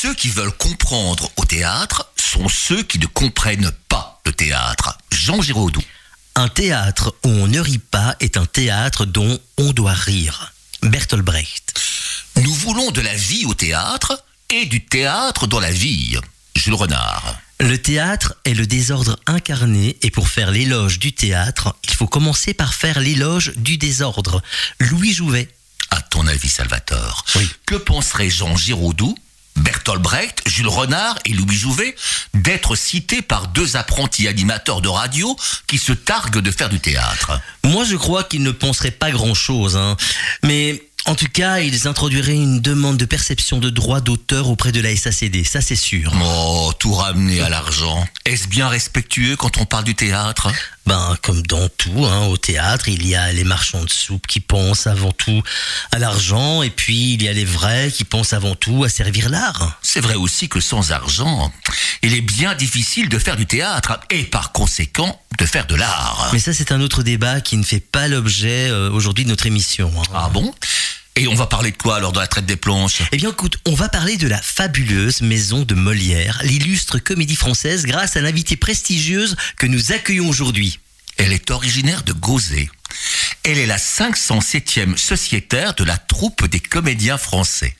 Ceux qui veulent comprendre au théâtre sont ceux qui ne comprennent pas le théâtre. Jean Giraudoux. Un théâtre où on ne rit pas est un théâtre dont on doit rire. Bertolt Brecht. Nous voulons de la vie au théâtre et du théâtre dans la vie. Jules Renard. Le théâtre est le désordre incarné et pour faire l'éloge du théâtre, il faut commencer par faire l'éloge du désordre. Louis Jouvet. À ton avis, Salvatore, Oui. que penserait Jean Giraudoux, Bertolt Brecht, Jules Renard et Louis Jouvet d'être cités par deux apprentis animateurs de radio qui se targuent de faire du théâtre Moi, je crois qu'ils ne penseraient pas grand-chose, hein. mais en tout cas, ils introduiraient une demande de perception de droits d'auteur auprès de la SACD, ça c'est sûr. Oh, tout ramener à l'argent. Est-ce bien respectueux quand on parle du théâtre? Ben, comme dans tout, hein, au théâtre, il y a les marchands de soupe qui pensent avant tout à l'argent, et puis il y a les vrais qui pensent avant tout à servir l'art. C'est vrai aussi que sans argent, il est bien difficile de faire du théâtre et par conséquent de faire de l'art. Mais ça, c'est un autre débat qui ne fait pas l'objet euh, aujourd'hui de notre émission. hein. Ah bon? Et on va parler de quoi alors dans la traite des planches? Eh bien, écoute, on va parler de la fabuleuse maison de Molière, l'illustre comédie française, grâce à l'invitée prestigieuse que nous accueillons aujourd'hui. Elle est originaire de Gauzet. Elle est la 507e sociétaire de la troupe des comédiens français.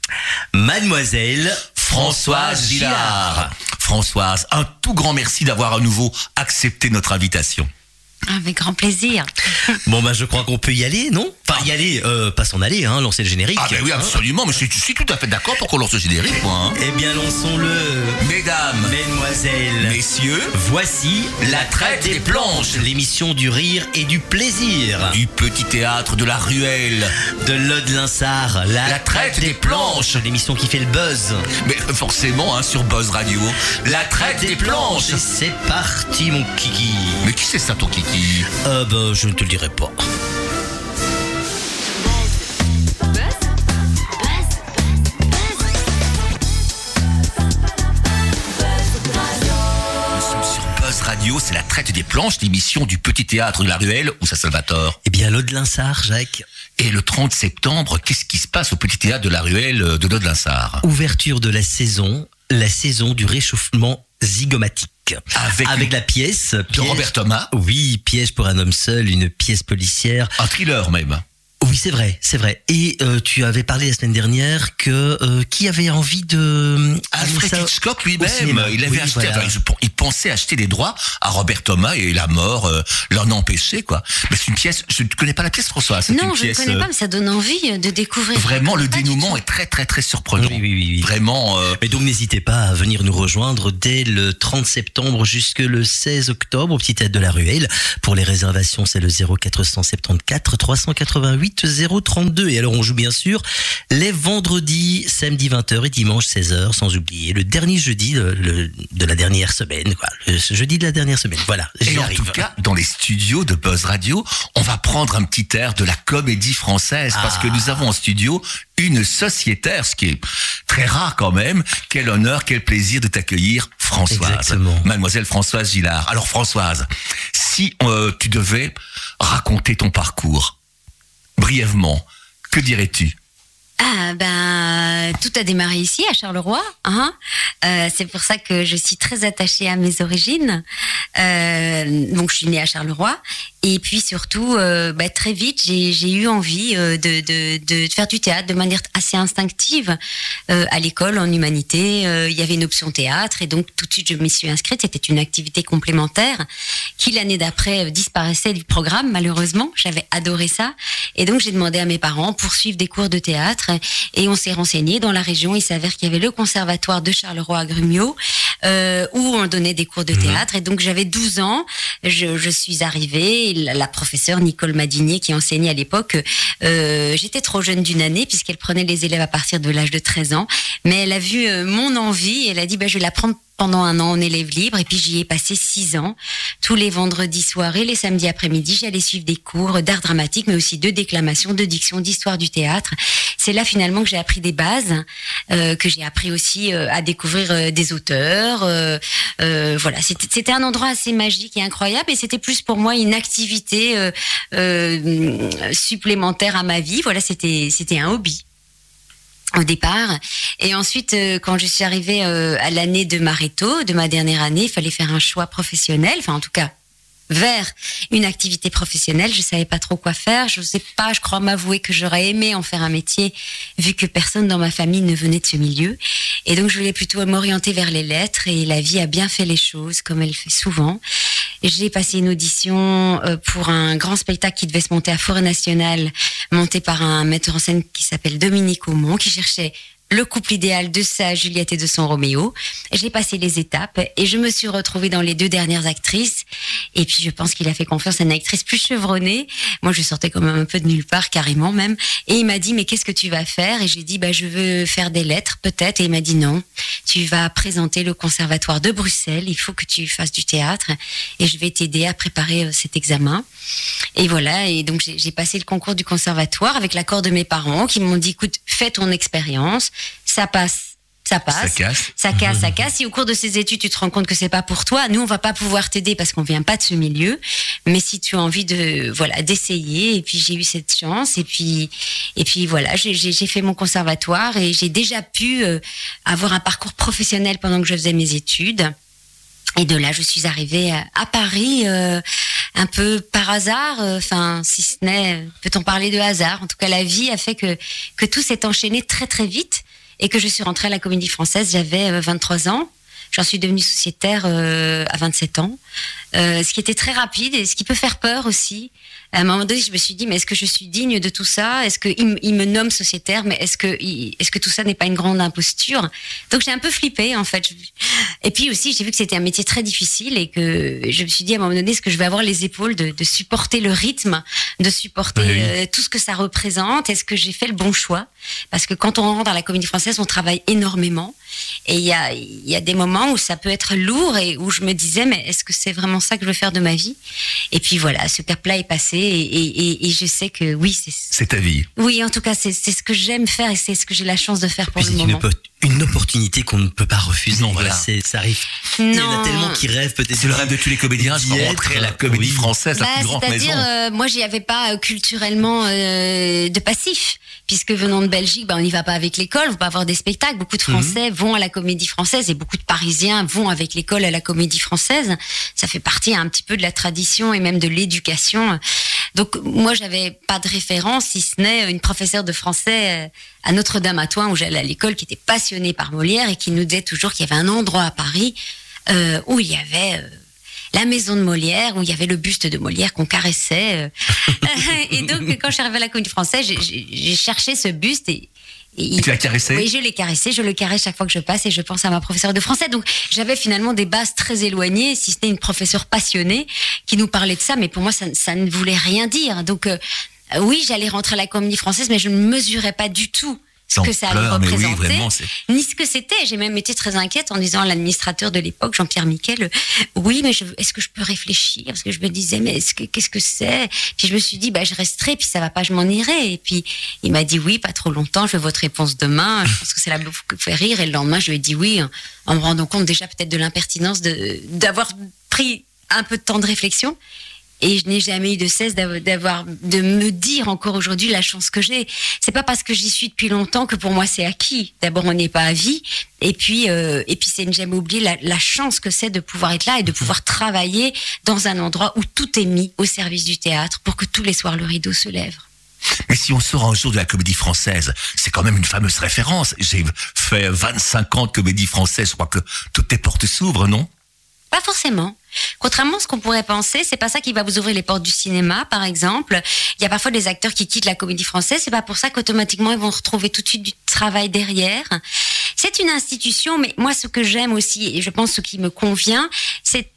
Mademoiselle Françoise Gillard. Françoise, un tout grand merci d'avoir à nouveau accepté notre invitation. Avec grand plaisir. Bon, bah, je crois qu'on peut y aller, non? Enfin, y aller, euh, pas s'en aller, hein, lancer le générique. Ah ben oui, absolument, mais je suis, je suis tout à fait d'accord pour qu'on lance le générique, moi. hein. Eh bien, lançons-le. Mesdames, Mesdemoiselles, messieurs, voici La traite des planches. l'émission du rire et du plaisir. du petit théâtre de la ruelle. De l'Ode Linsard, la, La traite des planches. l'émission qui fait le buzz. Mais forcément, hein, sur Buzz Radio. La traite des planches. Et c'est parti, mon kiki. Mais qui c'est ça, ton kiki? Euh, bah, je ne te le dirai pas. Nous sommes sur Buzz Radio, c'est la traite des planches, l'émission du petit théâtre de la ruelle, où ça Salvatore. Eh bien, l'Ode Linsard, Jacques. Et le 30 septembre, qu'est-ce qui se passe au petit théâtre de la ruelle euh, de Nodelinsard Ouverture de la saison, la saison du réchauffement zygomatique. Avec, la pièce, de Robert Thomas, Oui, piège pour un homme seul, une pièce policière. un thriller même. Oui, c'est vrai, c'est vrai. Et euh, tu avais parlé la semaine dernière que euh, qui avait envie de Alfred ça- Hitchcock lui-même, il avait Oui, acheté, voilà. enfin, il, pensait acheter des droits à Robert Thomas et la mort euh, l'en a empêché, quoi. Mais c'est une pièce, je ne connais pas la pièce, François. Non, une je ne connais euh, pas, mais ça donne envie de découvrir. Vraiment, le dénouement est très, très, très surprenant. Oui, oui, oui, oui. Vraiment, euh, Mais donc n'hésitez pas à venir nous rejoindre dès le 30 septembre jusque le 16 octobre au Petit Théâtre de la Ruelle. Pour les réservations, c'est le 0474 388 032. Et alors on joue bien sûr les vendredis, samedi 20h et dimanche 16h, sans oublier le dernier jeudi de, le- de la dernière semaine. Quoi. Le jeudi de la dernière semaine. Voilà, Et en arrive. tout cas, dans les studios de Buzz Radio, on va prendre un petit air de la comédie française parce Ah. que nous avons en studio une sociétaire, ce qui est très rare quand même. Quel honneur, quel plaisir de t'accueillir, Françoise. Exactement. Mademoiselle Françoise Gillard. Alors Françoise, si euh, tu devais raconter ton parcours brièvement, que dirais-tu? Ah ben, tout a démarré ici à Charleroi. Hein Euh, c'est pour ça que je suis très attachée à mes origines. Euh, donc je suis née à Charleroi. Et puis surtout, euh, bah, très vite, j'ai j'ai eu envie euh, de, de, de faire du théâtre de manière assez instinctive. Euh, à l'école, en humanité, euh, il y avait une option théâtre. Et donc tout de suite, je m'y suis inscrite. C'était une activité complémentaire qui, l'année d'après, euh, disparaissait du programme, malheureusement. J'avais adoré ça. Et donc j'ai demandé à mes parents pour suivre des cours de théâtre. Et on s'est renseigné dans la région. Il s'avère qu'il y avait le conservatoire de Charleroi à Grumio, euh, où on donnait des cours de théâtre. Et donc j'avais 12 ans. Je, je suis arrivée. La professeure Nicole Madinier, qui enseignait à l'époque, euh, j'étais trop jeune d'une année puisqu'elle prenait les élèves à partir de l'âge de 13 ans. Mais elle a vu euh, mon envie. Et elle a dit, bah, je vais la prendre pendant un an en élève libre et puis j'y ai passé six ans. Tous les vendredis soirs et les samedis après-midi, j'allais suivre des cours d'art dramatique, mais aussi de déclamation, de diction, d'histoire du théâtre. C'est là finalement que j'ai appris des bases, euh, que j'ai appris aussi euh, à découvrir euh, des auteurs. euh, euh, voilà, c'était un endroit assez magique et incroyable et c'était plus pour moi une activité euh, supplémentaire à ma vie. Voilà, c'était c'était un hobby. Au départ. Et ensuite, euh, quand je suis arrivée euh, à l'année de Maréto, de ma dernière année, il fallait faire un choix professionnel, enfin en tout cas vers une activité professionnelle. Je savais pas trop quoi faire. Je sais pas, je crois m'avouer que j'aurais aimé en faire un métier vu que personne dans ma famille ne venait de ce milieu. Et donc je voulais plutôt m'orienter vers les lettres et la vie a bien fait les choses comme elle fait souvent. J'ai passé une audition euh, pour un grand spectacle qui devait se monter à Forêt Nationale, monté par un metteur en scène qui s'appelle Dominique Aumont, qui cherchait le couple idéal de sa Juliette et de son Roméo. J'ai passé les étapes et je me suis retrouvée dans les deux dernières actrices. Et puis je pense qu'il a fait confiance à une actrice plus chevronnée. Moi, je sortais quand même un peu de nulle part, carrément même. Et il m'a dit, mais qu'est-ce que tu vas faire? Et j'ai dit, bah, je veux faire des lettres, peut-être. Et il m'a dit, non, tu vas présenter le conservatoire de Bruxelles. Il faut que tu fasses du théâtre. Et je vais t'aider à préparer euh, cet examen. Et voilà. Et donc, j'ai passé le concours du conservatoire avec l'accord de mes parents qui m'ont dit, écoute, fais ton expérience ça passe ça passe, Ça casse. ça casse, ça casse. Si au cours de ces études tu te rends compte que c'est pas pour toi, nous on va pas pouvoir t'aider parce qu'on vient pas de ce milieu. Mais si tu as envie de, voilà, d'essayer, et puis j'ai eu cette chance, et puis, et puis voilà, j'ai- fait mon conservatoire et j'ai déjà pu euh, avoir un parcours professionnel pendant que je faisais mes études. Et de là, je suis arrivée à Paris euh, un peu par hasard. euh, Enfin, si ce n'est, peut-on parler de hasard? En tout cas, la vie a fait que que tout s'est enchaîné très très vite et que je suis rentrée à la Comédie Française. J'avais euh, 23 ans. J'en suis devenue sociétaire euh, à 27 ans, euh, ce qui était très rapide et ce qui peut faire peur aussi. À un moment donné, je me suis dit, mais est-ce que je suis digne de tout ça? Est-ce qu'il me- il me nomme sociétaire, mais est-ce que, il- est-ce que tout ça n'est pas une grande imposture? Donc j'ai un peu flippé en fait. Et puis aussi, j'ai vu que c'était un métier très difficile et que je me suis dit à un moment donné, est-ce que je vais avoir les épaules de, de supporter le rythme, de supporter Oui, euh, tout ce que ça représente? Est-ce que j'ai fait le bon choix? Parce que quand on rentre dans la comédie française, on travaille énormément. Et il y a, il y a des moments où ça peut être lourd et où je me disais, mais est-ce que c'est vraiment ça que je veux faire de ma vie? Et puis voilà, ce cap-là est passé et, et- et- et je sais que oui, c'est C'est ta vie. oui, en tout cas, c'est c'est ce que j'aime faire et c'est ce que j'ai la chance de faire pour Puis le une, moment. oppo- une opportunité qu'on ne peut pas refuser. Non, voilà. Ça arrive. Il y en a tellement qui rêvent peut-être. C'est le rêve de tous les comédiens, d'y de être, rentrer à la comédie oui. française, la Bah, plus grande maison. C'est-à-dire, euh, moi, j'y avais pas euh, culturellement euh, de passif, puisque venant de Belgique, bah, on n'y va pas avec l'école, on va pas avoir des spectacles. Beaucoup de Français vont à la Comédie Française et beaucoup de Parisiens vont avec l'école à la Comédie Française. Ça fait partie un petit peu de la tradition et même de l'éducation. Donc, moi, j'avais pas de référence, si ce n'est une professeure de français euh, à Notre-Dame-à-Toin où j'allais à l'école, qui était passionnée par Molière et qui nous disait toujours qu'il y avait un endroit à Paris euh, où il y avait euh, la maison de Molière, où il y avait le buste de Molière qu'on caressait. euh. et donc, quand je suis arrivée à la Comédie Française, j'ai- cherché ce buste et il- Et tu l'as caressé oui, je l'ai caressé, je le caresse chaque fois que je passe et je pense à ma professeure de français. Donc j'avais finalement des bases très éloignées, si ce n'est une professeure passionnée qui nous parlait de ça, mais pour moi ça, ça ne voulait rien dire. Donc euh, oui, j'allais rentrer à la comédie française, mais je ne mesurais pas du tout ce que ça allait oui, représenter, vraiment, ni ce que c'était. J'ai même été très inquiète en disant à l'administrateur de l'époque, Jean-Pierre Miquel, euh, oui, mais est-ce que je peux réfléchir? Parce que je me disais, mais est-ce que- qu'est-ce que c'est? Puis je me suis dit, bah, je resterai, puis ça va pas, je m'en irai. Et puis il m'a dit, oui, pas trop longtemps, je veux votre réponse demain. Je pense que c'est la qui fait rire. Et le lendemain, je lui ai dit oui, en- en me rendant compte déjà peut-être de l'impertinence d'avoir pris un peu de temps de réflexion. Et je n'ai jamais eu de cesse d'av- d'avoir, de me dire encore aujourd'hui la chance que j'ai. C'est pas parce que j'y suis depuis longtemps que pour moi c'est acquis. D'abord, on n'est pas à vie. Et puis, euh, et puis c'est ne jamais oublier la, chance que c'est de pouvoir être là et de pouvoir travailler dans un endroit où tout est mis au service du théâtre pour que tous les soirs le rideau se lève. Mais si on sort un jour de la comédie française, c'est quand même une fameuse référence. J'ai fait 25 ans de comédie française, je crois que toutes tes portes s'ouvrent, non? Pas forcément. Contrairement à ce qu'on pourrait penser, c'est pas ça qui va vous ouvrir les portes du cinéma, par exemple. Il y a parfois des acteurs qui quittent la comédie française. C'est pas pour ça qu'automatiquement ils vont retrouver tout de suite du travail derrière. C'est une institution, mais moi ce que j'aime aussi, et je pense ce qui me convient, c'est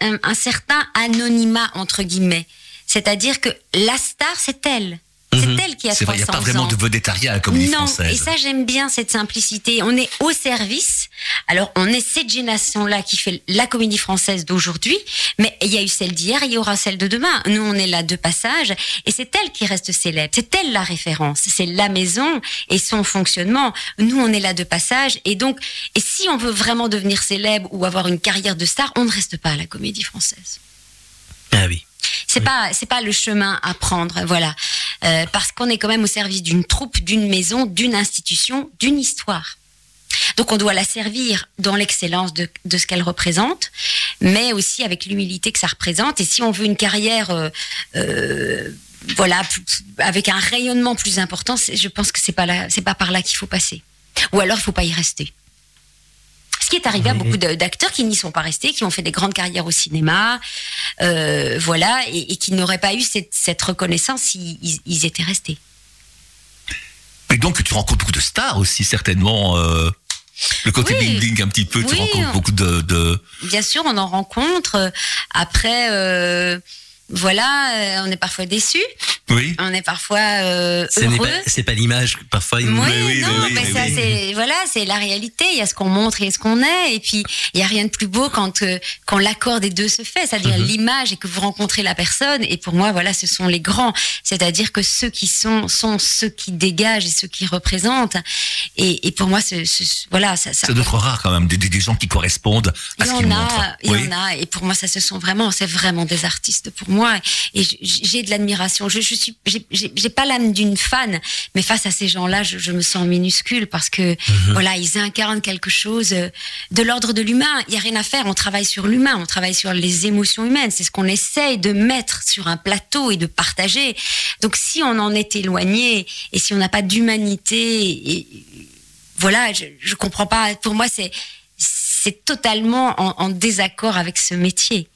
un, un certain anonymat entre guillemets. C'est-à-dire que la star, c'est elle. C'est Mhm. elle qui a C'est vrai, il n'y a 300 pas vraiment ans. de vedettariat à la comédie Non, française. et ça j'aime bien cette simplicité. On est au service. Alors on est cette génération-là qui fait la comédie française d'aujourd'hui, mais il y a eu celle d'hier, il y aura celle de demain. Nous on est là de passage, et c'est elle qui reste célèbre. C'est elle la référence. C'est la maison et son fonctionnement. Nous on est là de passage, et donc et si on veut vraiment devenir célèbre ou avoir une carrière de star, on ne reste pas à la comédie française. Ah oui. C'est pas c'est pas le chemin à prendre, voilà. Euh, parce qu'on est quand même au service d'une troupe, d'une maison, d'une institution, d'une histoire. Donc on doit la servir dans l'excellence de, ce qu'elle représente, mais aussi avec l'humilité que ça représente. Et si on veut une carrière, euh, euh, voilà, avec un rayonnement plus important, je pense que c'est pas pas par là qu'il faut passer. Ou alors il faut pas y rester. Ce qui est arrivé à beaucoup d'acteurs qui n'y sont pas restés, qui ont fait des grandes carrières au cinéma, euh, voilà, et, et qui n'auraient pas eu cette, cette reconnaissance s'ils ils- étaient restés. Et donc tu rencontres beaucoup de stars aussi certainement. euh, le côté Oui. bling bling un petit peu, tu rencontres beaucoup de, de... Bien sûr, on en rencontre. Après, euh, voilà, euh, on est parfois déçus, Oui. on est parfois euh, Ce n'est heureux. pas, c'est pas l'image, parfois. Une- oui, oui, non, oui, mais ça c'est voilà, c'est la réalité. Il y a ce qu'on montre et ce qu'on est, et puis il y a rien de plus beau quand euh, quand l'accord des deux se fait, c'est-à-dire Mhm. l'image et que vous rencontrez la personne. Et pour moi, voilà, ce sont les grands, c'est-à-dire que ceux qui sont sont ceux qui dégagent et ceux qui représentent. Et, et pour moi, ce, ce- voilà, ça, ça C'est d'autres rares quand même, des, des- gens qui correspondent à il y ce qu'ils en montrent. a, il y en a, et pour moi, ça se sont vraiment, c'est vraiment des artistes pour moi, et j'ai de l'admiration. Je, je suis, j'ai- pas l'âme d'une fan, mais face à ces gens-là, je, je me sens minuscule parce que voilà, ils incarnent quelque chose euh, de l'ordre de l'humain. Il y a rien à faire. On travaille sur l'humain, on travaille sur les émotions humaines. C'est ce qu'on essaye de mettre sur un plateau et de partager. Donc, si on en est éloigné et si on n'a pas d'humanité, et voilà, je, je comprends pas. Pour moi, c'est c'est totalement en, en désaccord avec ce métier.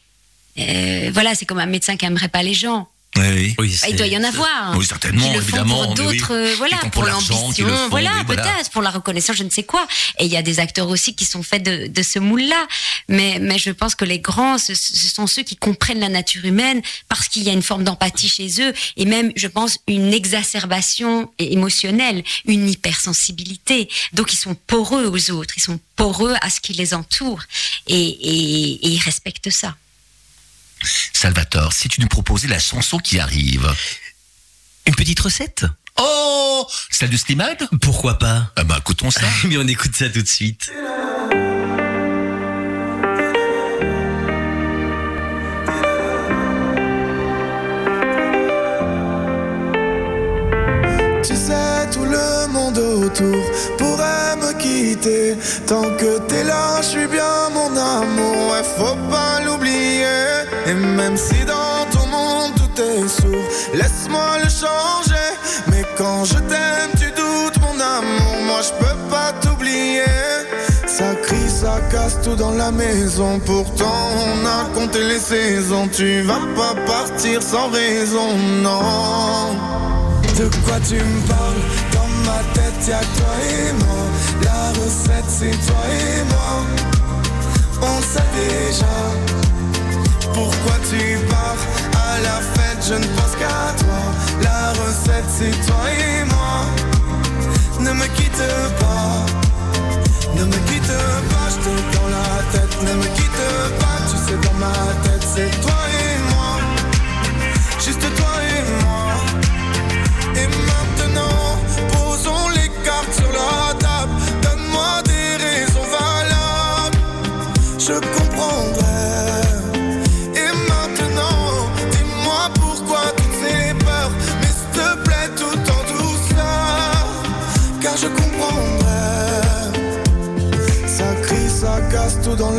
Euh, voilà, c'est comme un médecin qui aimerait pas les gens. Oui, oui. Oui, Bah, il doit y en avoir. Oui, certainement, qui le font évidemment, pour oui. d'autres, euh, voilà, pour, l'ambition, voilà, peut-être pour la reconnaissance, je ne sais quoi. Et il y a des acteurs aussi qui sont faits de, de ce moule-là. Mais, mais je pense que les grands, ce, ce sont ceux qui comprennent la nature humaine parce qu'il y a une forme d'empathie chez eux et même, je pense, une exacerbation émotionnelle, une hypersensibilité. Donc ils sont poreux aux autres, ils sont poreux à ce qui les entoure et, et, et ils respectent ça. Salvatore, si tu nous proposais la chanson qui arrive. Une petite recette? Oh Celle de Slimane? Pourquoi pas? Ah bah écoutons ça. Mais on écoute ça tout de suite. Pourrait me quitter. Tant que t'es là, je suis bien mon amour, ouais, faut pas l'oublier. Et même si dans ton monde tout est sourd, laisse-moi le changer. Mais quand je t'aime, tu doutes mon amour, moi je peux pas t'oublier. Ça crie, ça casse tout dans la maison. Pourtant, on a compté les saisons. Tu vas pas partir sans raison, non. De quoi tu me parles? Dans ma tête y'a toi et moi. La recette c'est toi et moi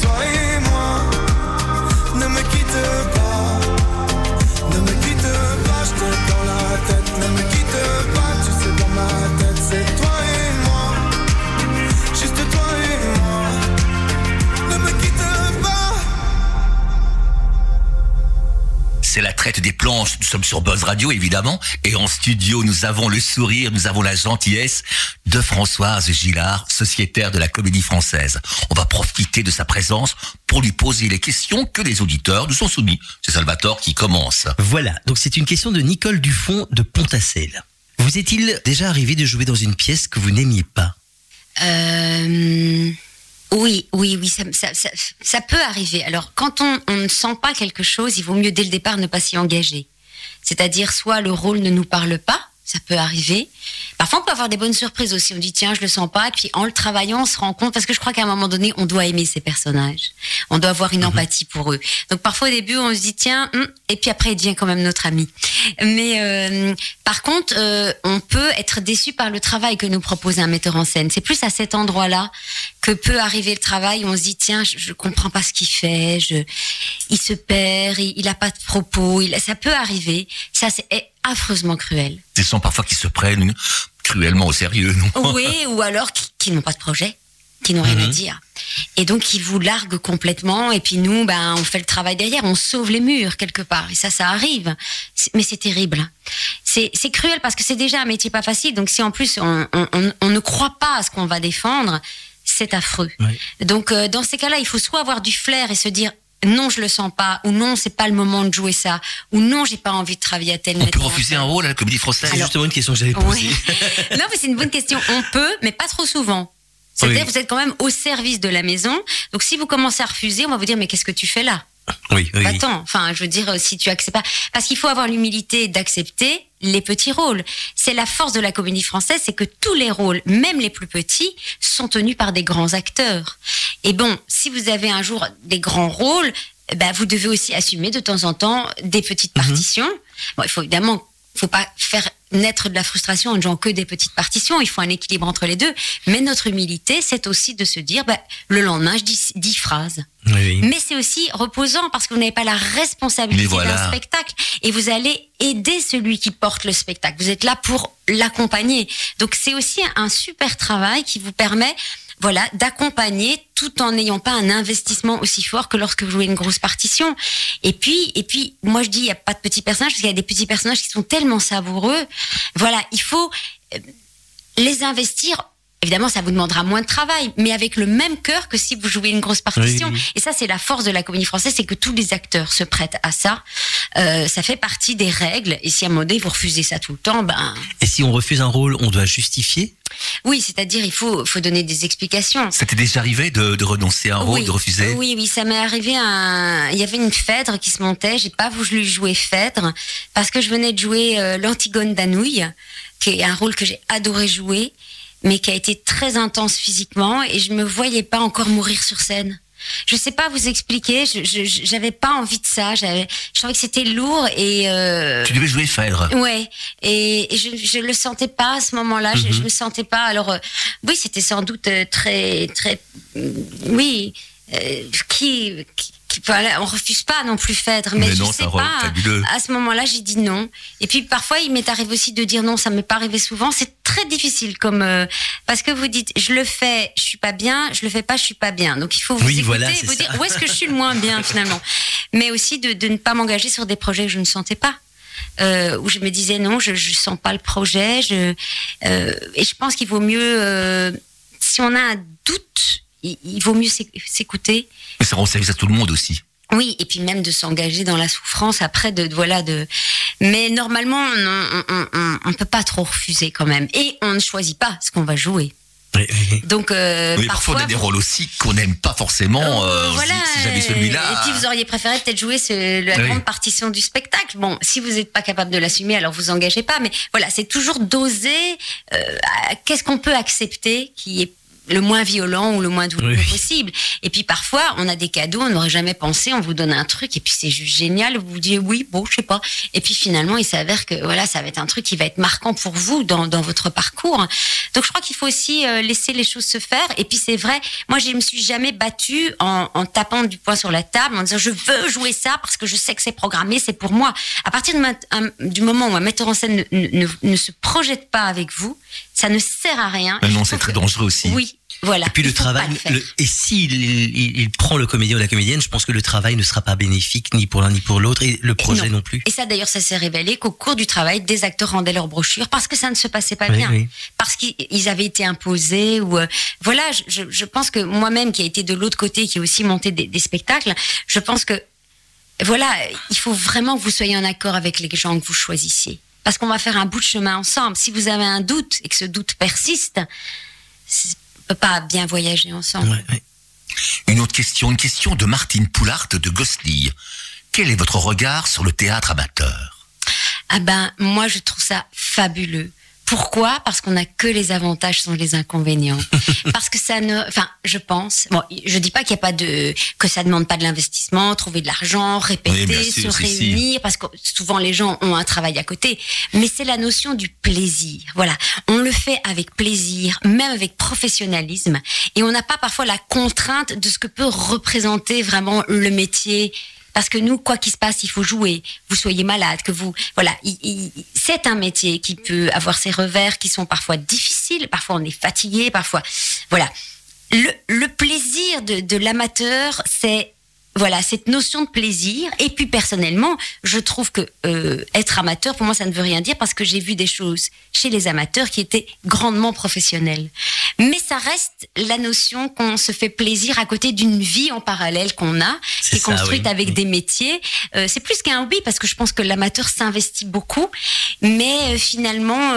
toi Des planches. Nous sommes sur Buzz Radio, évidemment. Et en studio, nous avons le sourire, nous avons la gentillesse de Françoise Gillard, sociétaire de la comédie française. On va profiter de sa présence pour lui poser les questions que les auditeurs nous sont soumis. C'est Salvatore qui commence. Voilà, donc c'est une question de Nicole Dufont de Pontacelle. Vous est-il déjà arrivé de jouer dans une pièce que vous n'aimiez pas? Euh, oui, oui, oui, ça, ça, ça, peut arriver. Alors, quand on, on ne sent pas quelque chose, il vaut mieux dès le départ ne pas s'y engager. C'est-à-dire, soit le rôle ne nous parle pas, ça peut arriver. Parfois, on peut avoir des bonnes surprises aussi. On dit, tiens, je le sens pas. Et puis, en le travaillant, on se rend compte, parce que je crois qu'à un moment donné, on doit aimer ces personnages. On doit avoir une empathie pour eux. Donc, parfois, au début, on se dit, tiens, hum, et puis après, il devient quand même notre ami. Mais, euh, par contre, euh, on peut être déçu par le travail que nous propose un metteur en scène. C'est plus à cet endroit-là que peut arriver le travail où on se dit, tiens, je, je comprends pas ce qu'il fait, je, il se perd, il, il a pas de propos, il, ça peut arriver. Ça, c'est affreusement cruel. Des gens parfois qui se prennent cruellement au sérieux, non? Oui, ou alors qui, qui n'ont pas de projet, qui n'ont rien à Mhm. dire. Et donc, qui vous larguent complètement. Et puis nous, ben, on fait le travail derrière, on sauve les murs quelque part. Et ça, ça arrive. Mais c'est terrible. C'est cruel parce que c'est déjà un métier pas facile. Donc, si en plus on, on- on- on ne croit pas à ce qu'on va défendre, c'est affreux. Donc, euh, dans ces cas-là, il faut soit avoir du flair et se dire non, je le sens pas, ou non, c'est pas le moment de jouer ça, ou non, j'ai pas envie de travailler à tel On peut refuser un rôle à la comédie française C'est justement une question que j'avais posée. Oui. non, mais c'est une bonne question. On peut, mais pas trop souvent. C'est-à-dire, Oui. vous êtes quand même au service de la maison. Donc, si vous commencez à refuser, on va vous dire, mais qu'est-ce que tu fais là? Oui, oui. Attends, enfin, je veux dire, euh, si tu acceptes pas. Parce qu'il faut avoir l'humilité d'accepter les petits rôles. C'est la force de la comédie française, c'est que tous les rôles, même les plus petits, sont tenus par des grands acteurs. Et bon, si vous avez un jour des grands rôles, eh ben, vous devez aussi assumer de temps en temps des petites partitions. Bon, il faut évidemment, faut pas faire naître de la frustration en ne jouant que des petites partitions. Il faut un équilibre entre les deux. Mais notre humilité, c'est aussi de se dire, ben, le lendemain, je dis dix phrases. Oui. Mais c'est aussi reposant parce que vous n'avez pas la responsabilité voilà. d'un spectacle et vous allez aider celui qui porte le spectacle. Vous êtes là pour l'accompagner. Donc c'est aussi un super travail qui vous permet voilà, d'accompagner tout en n'ayant pas un investissement aussi fort que lorsque vous jouez une grosse partition. Et puis, et puis, moi je dis, il n'y a pas de petits personnages parce qu'il y a des petits personnages qui sont tellement savoureux. Voilà, il faut euh, les investir. Évidemment, ça vous demandera moins de travail, mais avec le même cœur que si vous jouez une grosse partition. Oui, oui. Et ça, c'est la force de la comédie française, c'est que tous les acteurs se prêtent à ça. Euh, ça fait partie des règles. Et si à un moment donné, vous refusez ça tout le temps, ben Et si on refuse un rôle, on doit justifier? Oui, c'est-à-dire il faut, faut donner des explications. Ça t'est déjà arrivé de, de renoncer à un rôle, oui, de refuser? Oui, oui, ça m'est arrivé. Un... Il y avait une Phèdre qui se montait. J'ai pas voulu jouer Phèdre parce que je venais de jouer euh, l'Antigone d'Anouilh, qui est un rôle que j'ai adoré jouer, mais qui a été très intense physiquement et je me voyais pas encore mourir sur scène. Je sais pas vous expliquer. Je, j'avais pas envie de ça. J'avais, je trouvais que c'était lourd et. Euh... Tu devais jouer Phèdre. Ouais, et, et je, je le sentais pas à ce moment-là. Je, Mhm. je me sentais pas. Alors, euh, oui, c'était sans doute euh, très, très, oui, euh, qui, qui, qui- on refuse pas non plus Phèdre, mais, Mais je non, sais pas. fabuleux. À ce moment-là, j'ai dit non. Et puis parfois, il m'est arrivé aussi de dire non. Ça m'est pas arrivé souvent. C'est très difficile comme euh, parce que vous dites je le fais, je suis pas bien. Je le fais pas, je suis pas bien. Donc il faut vous Oui, écouter voilà, et c'est vous ça. dire où est-ce que je suis le moins bien finalement? Mais aussi de, de ne pas m'engager sur des projets que je ne sentais pas euh, où je me disais non, je, je sens pas le projet. Je, euh, et je pense qu'il vaut mieux, euh, si on a un doute, il, il vaut mieux s'éc- s'écouter. Mais ça rend service à tout le monde aussi. Oui, et puis même de s'engager dans la souffrance après de, de- voilà de. Mais normalement, on, on, on, on peut pas trop refuser quand même, et on ne choisit pas ce qu'on va jouer. Oui, oui, oui. Donc euh, Mais parfois, on a des rôles aussi qu'on n'aime pas forcément. euh, euh, voilà. dit, si j'avais celui-là. Et puis vous auriez préféré peut-être jouer ce- la Oui. grande partition du spectacle. Bon, si vous n'êtes pas capable de l'assumer, alors vous engagez pas. Mais voilà, c'est toujours doser. euh, Qu'est-ce qu'on peut accepter qui est le moins violent ou le moins douloureux Oui. possible. Et puis parfois, on a des cadeaux, on n'aurait jamais pensé, on vous donne un truc et puis c'est juste génial, vous vous dites oui, bon, je sais pas. Et puis finalement, il s'avère que voilà, ça va être un truc qui va être marquant pour vous dans, dans votre parcours. Donc je crois qu'il faut aussi euh, laisser les choses se faire. Et puis c'est vrai, moi je me suis jamais battue en, en tapant du poing sur la table, en disant je veux jouer ça parce que je sais que c'est programmé, c'est pour moi. À partir de ma- un- du moment où un metteur en scène ne, ne- ne se projette pas avec vous, ça ne sert à rien. Je non, c'est très que- dangereux aussi. Oui, voilà. Et puis le travail, le faire. le- et s'il il, il prend le comédien ou la comédienne, je pense que le travail ne sera pas bénéfique ni pour l'un ni pour l'autre et le projet non. non. plus. Et ça, d'ailleurs, ça s'est révélé qu'au cours du travail, des acteurs rendaient leurs brochures parce que ça ne se passait pas Oui, bien, oui. parce qu'ils avaient été imposés ou euh, voilà. Je pense que moi-même, qui a été de l'autre côté, qui a aussi monté des, des spectacles, je pense que voilà, il faut vraiment que vous soyez en accord avec les gens que vous choisissiez, parce qu'on va faire un bout de chemin ensemble. Si vous avez un doute et que ce doute persiste, on peut pas bien voyager ensemble. Ouais, ouais. Une autre question, une question de Martine Poulart de Gosli. Quel est votre regard sur le théâtre amateur? Ah ben, moi, je trouve ça fabuleux. Pourquoi? Parce qu'on n'a que les avantages sans les inconvénients. Parce que ça ne, enfin, je pense. Bon, je dis pas qu'il y a pas de, que ça demande pas de l'investissement, trouver de l'argent, répéter, Oui, bien sûr, se si. réunir, parce que souvent les gens ont un travail à côté. Mais c'est la notion du plaisir. Voilà, on le fait avec plaisir, même avec professionnalisme, et on n'a pas parfois la contrainte de ce que peut représenter vraiment le métier. Parce que nous, quoi qu'il se passe, il faut jouer. Vous soyez malade, que vous, voilà, il- il- c'est un métier qui peut avoir ses revers, qui sont parfois difficiles. Parfois, on est fatigué. Parfois, voilà. Le, plaisir de l'amateur, c'est voilà cette notion de plaisir. Et puis personnellement, je trouve que euh, être amateur, pour moi, ça ne veut rien dire parce que j'ai vu des choses chez les amateurs qui étaient grandement professionnelles. Mais ça reste la notion qu'on se fait plaisir à côté d'une vie en parallèle qu'on a, qui est ça, construite oui. avec Oui. des métiers. Euh, c'est plus qu'un hobby parce que je pense que l'amateur s'investit beaucoup, mais euh, finalement,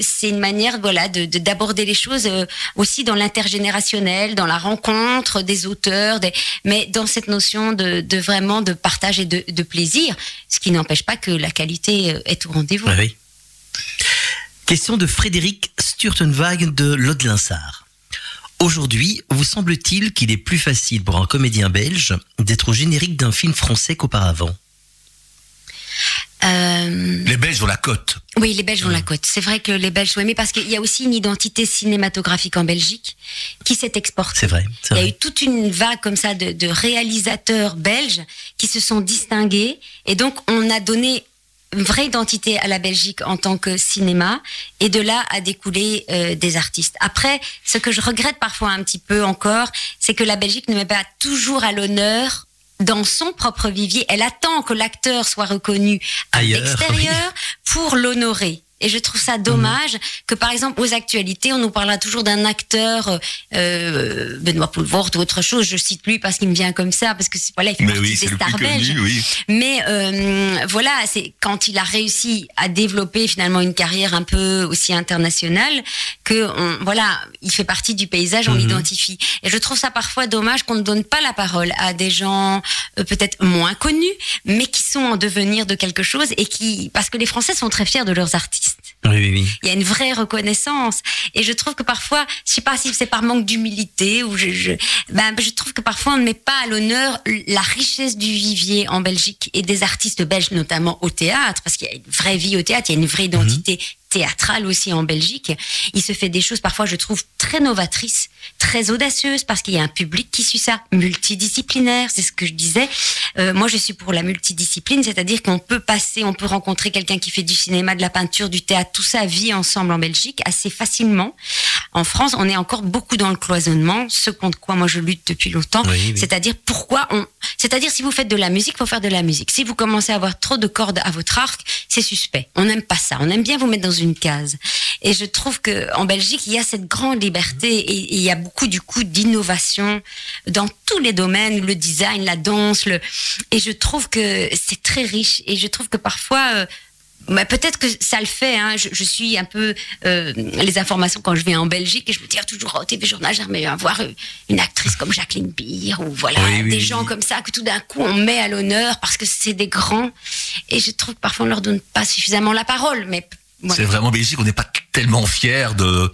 c'est une manière, voilà, de de- d'aborder les choses aussi dans l'intergénérationnel, dans la rencontre des auteurs, des, mais dans cette notion de, vraiment de partage et de, plaisir, ce qui n'empêche pas que la qualité euh, est au rendez-vous. Question de Frédéric Sturtenwag de Lodlinsard. Aujourd'hui, vous semble-t-il qu'il est plus facile pour un comédien belge d'être au générique d'un film français qu'auparavant? Euh, Les Belges ont la cote. Oui, les Belges ont la côte. C'est vrai que les Belges sont aimés parce qu'il y a aussi une identité cinématographique en Belgique qui s'est exportée. C'est vrai, Il y a vrai. eu toute une vague comme ça de, de réalisateurs belges qui se sont distingués et donc on a donné une vraie identité à la Belgique en tant que cinéma et de là a découlé euh, des artistes. Après, ce que je regrette parfois un petit peu encore, c'est que la Belgique ne met pas toujours à l'honneur dans son propre vivier. Elle attend que l'acteur soit reconnu à l'extérieur pour l'honorer. Et je trouve ça dommage que, par exemple, aux actualités, on nous parlera toujours d'un acteur, euh, Benoît Poulvord ou autre chose. Je cite lui parce qu'il me vient comme ça, parce que c'est- voilà, il fait Mais partie oui, des stars belges. connu, oui. Mais euh, voilà, c'est quand il a réussi à développer finalement une carrière un peu aussi internationale que on, voilà, il fait partie du paysage, on Mhm. l'identifie. Et je trouve ça parfois dommage qu'on ne donne pas la parole à des gens euh, peut-être moins connus, mais qui sont en devenir de quelque chose et qui, parce que les Français sont très fiers de leurs artistes. Oui, oui, oui. Il y a une vraie reconnaissance. Et je trouve que parfois, je sais pas si c'est par manque d'humilité ou je, je, ben, je trouve que parfois on ne met pas à l'honneur la richesse du vivier en Belgique et des artistes belges, notamment au théâtre, parce qu'il y a une vraie vie au théâtre, il y a une vraie identité théâtrale aussi en Belgique. Il se fait des choses parfois, je trouve, très novatrices, très audacieuses, parce qu'il y a un public qui suit ça, multidisciplinaire, c'est ce que je disais. Euh, moi, je suis pour la multidiscipline, c'est-à-dire qu'on peut passer, on peut rencontrer quelqu'un qui fait du cinéma, de la peinture, du théâtre, tout ça vit ensemble en Belgique assez facilement. En France, on est encore beaucoup dans le cloisonnement, ce contre quoi moi je lutte depuis longtemps. Oui, oui. C'est-à-dire pourquoi on, c'est-à-dire si vous faites de la musique, faut faire de la musique. Si vous commencez à avoir trop de cordes à votre arc, c'est suspect. On n'aime pas ça. On aime bien vous mettre dans une case. Et je trouve que en Belgique, il y a cette grande liberté et, et il y a beaucoup du coup d'innovation dans tous les domaines, le design, la danse, le et je trouve que c'est très riche et je trouve que parfois euh, bah, peut-être que ça le fait. Hein. Je, je suis un peu euh, les informations quand je vais en Belgique et je me dis ah, toujours au TV Journal, j'aimerais bien voir euh, une actrice comme Jacqueline Beer ou voilà oui, des oui, gens oui. comme ça que tout d'un coup on met à l'honneur parce que c'est des grands. Et je trouve que parfois on leur donne pas suffisamment la parole. Mais C'est vraiment Belgique, on n'est pas tellement fiers de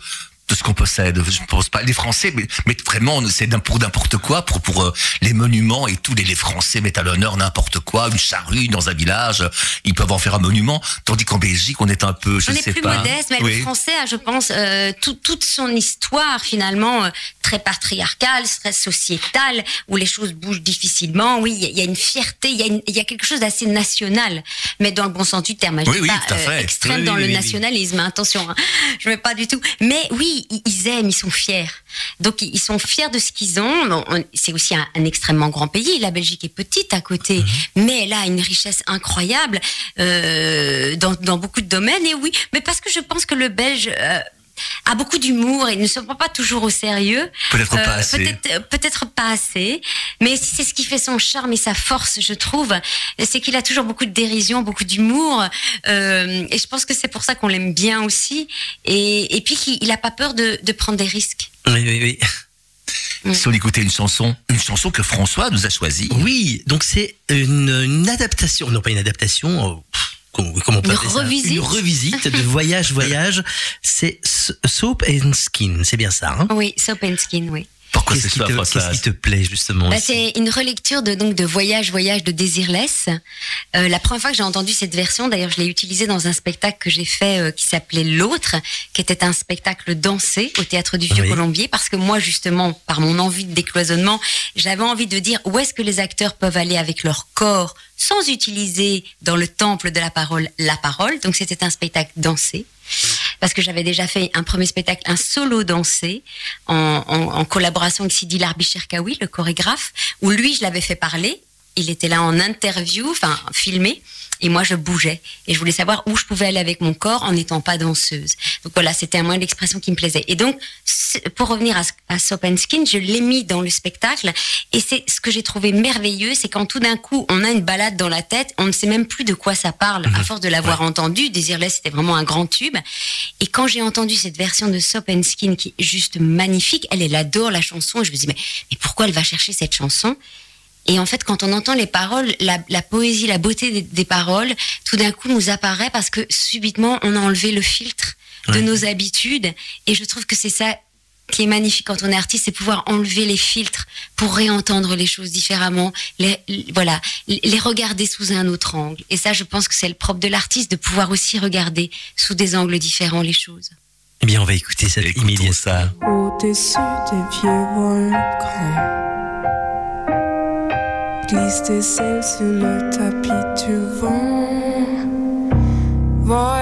de ce qu'on possède. Je pense pas les Français, mais, mais vraiment, c'est pour n'importe quoi, pour pour euh, les monuments et tout. Les, les Français mettent à l'honneur n'importe quoi, une charrue dans un village, ils peuvent en faire un monument. Tandis qu'en Belgique, on est un peu, je on sais est plus pas. modeste, mais le Français, a, je pense, euh, tout, toute son histoire finalement euh, très patriarcale, très sociétale, où les choses bougent difficilement. Oui, il y, a une fierté, il y, y a quelque chose d'assez national, mais dans le bon sens du terme. Je oui, oui, pas fait. extrême Oui, dans oui, le oui, oui. nationalisme. Attention, hein, je ne veux pas du tout. Mais oui, ils- ils aiment, ils sont fiers. Donc ils sont fiers de ce qu'ils ont. C'est aussi un, un extrêmement grand pays. La Belgique est petite à côté, Mhm. mais elle a une richesse incroyable euh, dans, dans beaucoup de domaines. Et oui, mais parce que je pense que le Belge euh, a beaucoup d'humour et ne se prend pas toujours au sérieux. Peut-être pas Euh, assez. Peut-être euh, peut-être pas assez, mais c'est ce qui fait son charme et sa force, je trouve. C'est qu'il a toujours beaucoup de dérision, beaucoup d'humour, euh, et je pense que c'est pour ça qu'on l'aime bien aussi. Et, et puis qu'il il a pas peur de, de prendre des risques. Oui, oui, oui. Si on écoutait une chanson, une chanson que François nous a choisie. Oui, donc c'est une, une adaptation, non pas une adaptation, euh, pff, comment, on Une revisite. Une revisite de Voyage, Voyage. C'est Soap and Skin, c'est bien ça. Hein? Oui, Soap and Skin, oui. Pourquoi Qu'est-ce c'est qui, ça, te- François qu'est-ce qui te plaît justement Bah, c'est une relecture de donc de Voyage Voyage de Désirless. Euh, la première fois que j'ai entendu cette version, d'ailleurs, je l'ai utilisée dans un spectacle que j'ai fait euh, qui s'appelait L'autre, qui était un spectacle dansé au théâtre du Vieux Oui. Colombier, parce que moi, justement, par mon envie de décloisonnement, j'avais envie de dire où est-ce que les acteurs peuvent aller avec leur corps sans utiliser dans le temple de la parole la parole. Donc c'était un spectacle dansé parce que j'avais déjà fait un premier spectacle, un solo dansé, en, en, en collaboration avec Sidi Larbi le chorégraphe, où lui, je l'avais fait parler. Il était là en interview, enfin filmé, et moi je bougeais. Et je voulais savoir où je pouvais aller avec mon corps en n'étant pas danseuse. Donc voilà, c'était un moyen d'expression qui me plaisait. Et donc, pour revenir à, à Soap and Skin, je l'ai mis dans le spectacle. Et c'est ce que j'ai trouvé merveilleux, c'est quand tout d'un coup, on a une balade dans la tête, on ne sait même plus de quoi ça parle, à force de l'avoir entendu. Désirless, c'était vraiment un grand tube. Et quand j'ai entendu cette version de Soap and Skin qui est juste magnifique, elle, elle adore la chanson. Et je me dis, mais, mais pourquoi elle va chercher cette chanson? Et en fait, quand on entend les paroles, la, la poésie, la beauté des, des paroles, tout d'un coup nous apparaît parce que subitement, on a enlevé le filtre de Ouais. nos habitudes. Et je trouve que c'est ça qui est magnifique quand on est artiste, c'est pouvoir enlever les filtres pour réentendre les choses différemment, les, les- voilà, les regarder sous un autre angle. Et ça, je pense que c'est le propre de l'artiste de pouvoir aussi regarder sous des angles différents les choses. Eh bien, on va écouter cette Écoutons immédiate. ça. Au-dessus des vieux volcans Glisse tes ailes sur le tapis du vent Voyage,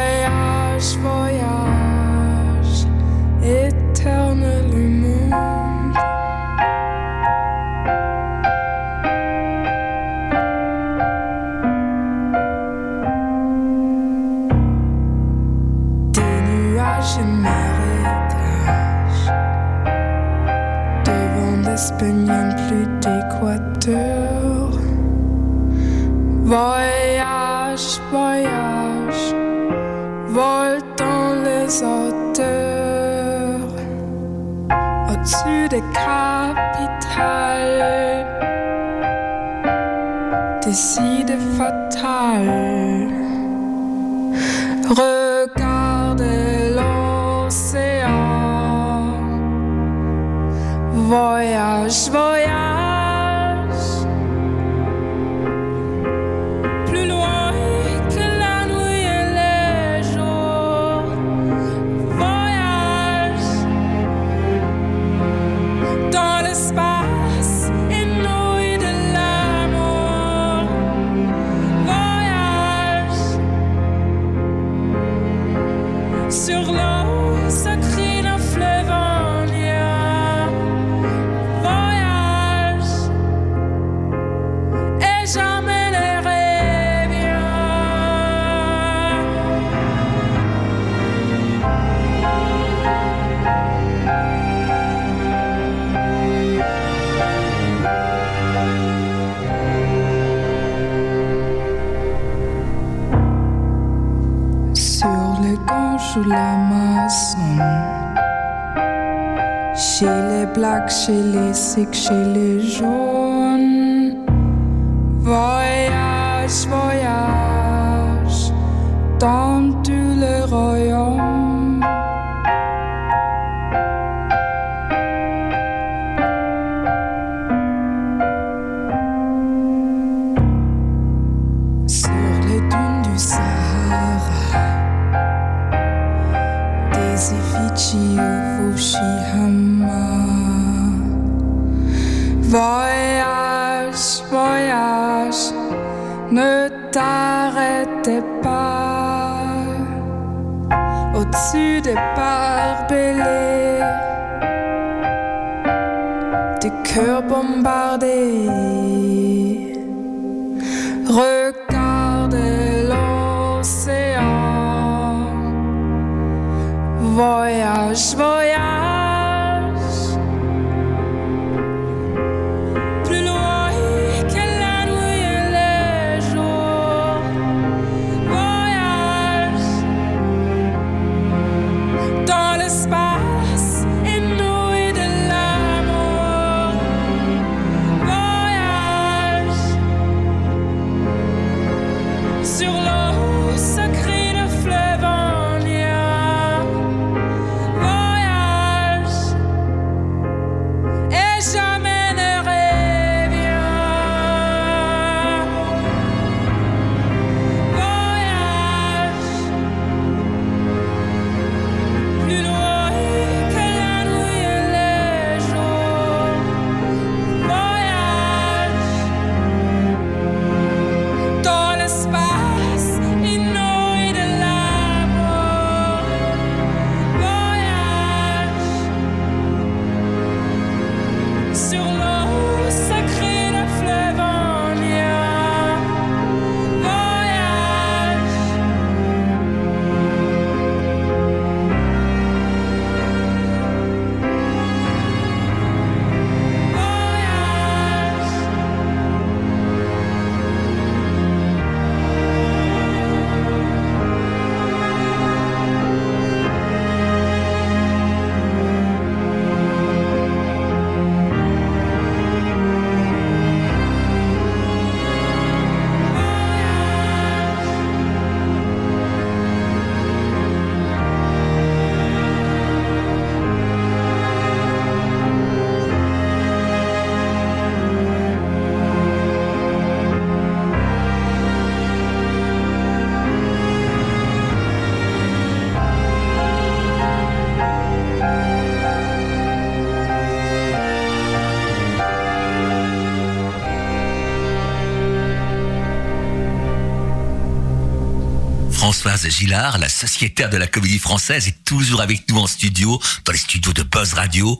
Françoise Gillard, la sociétaire de la comédie française, est toujours avec nous en studio, dans les studios de Buzz Radio,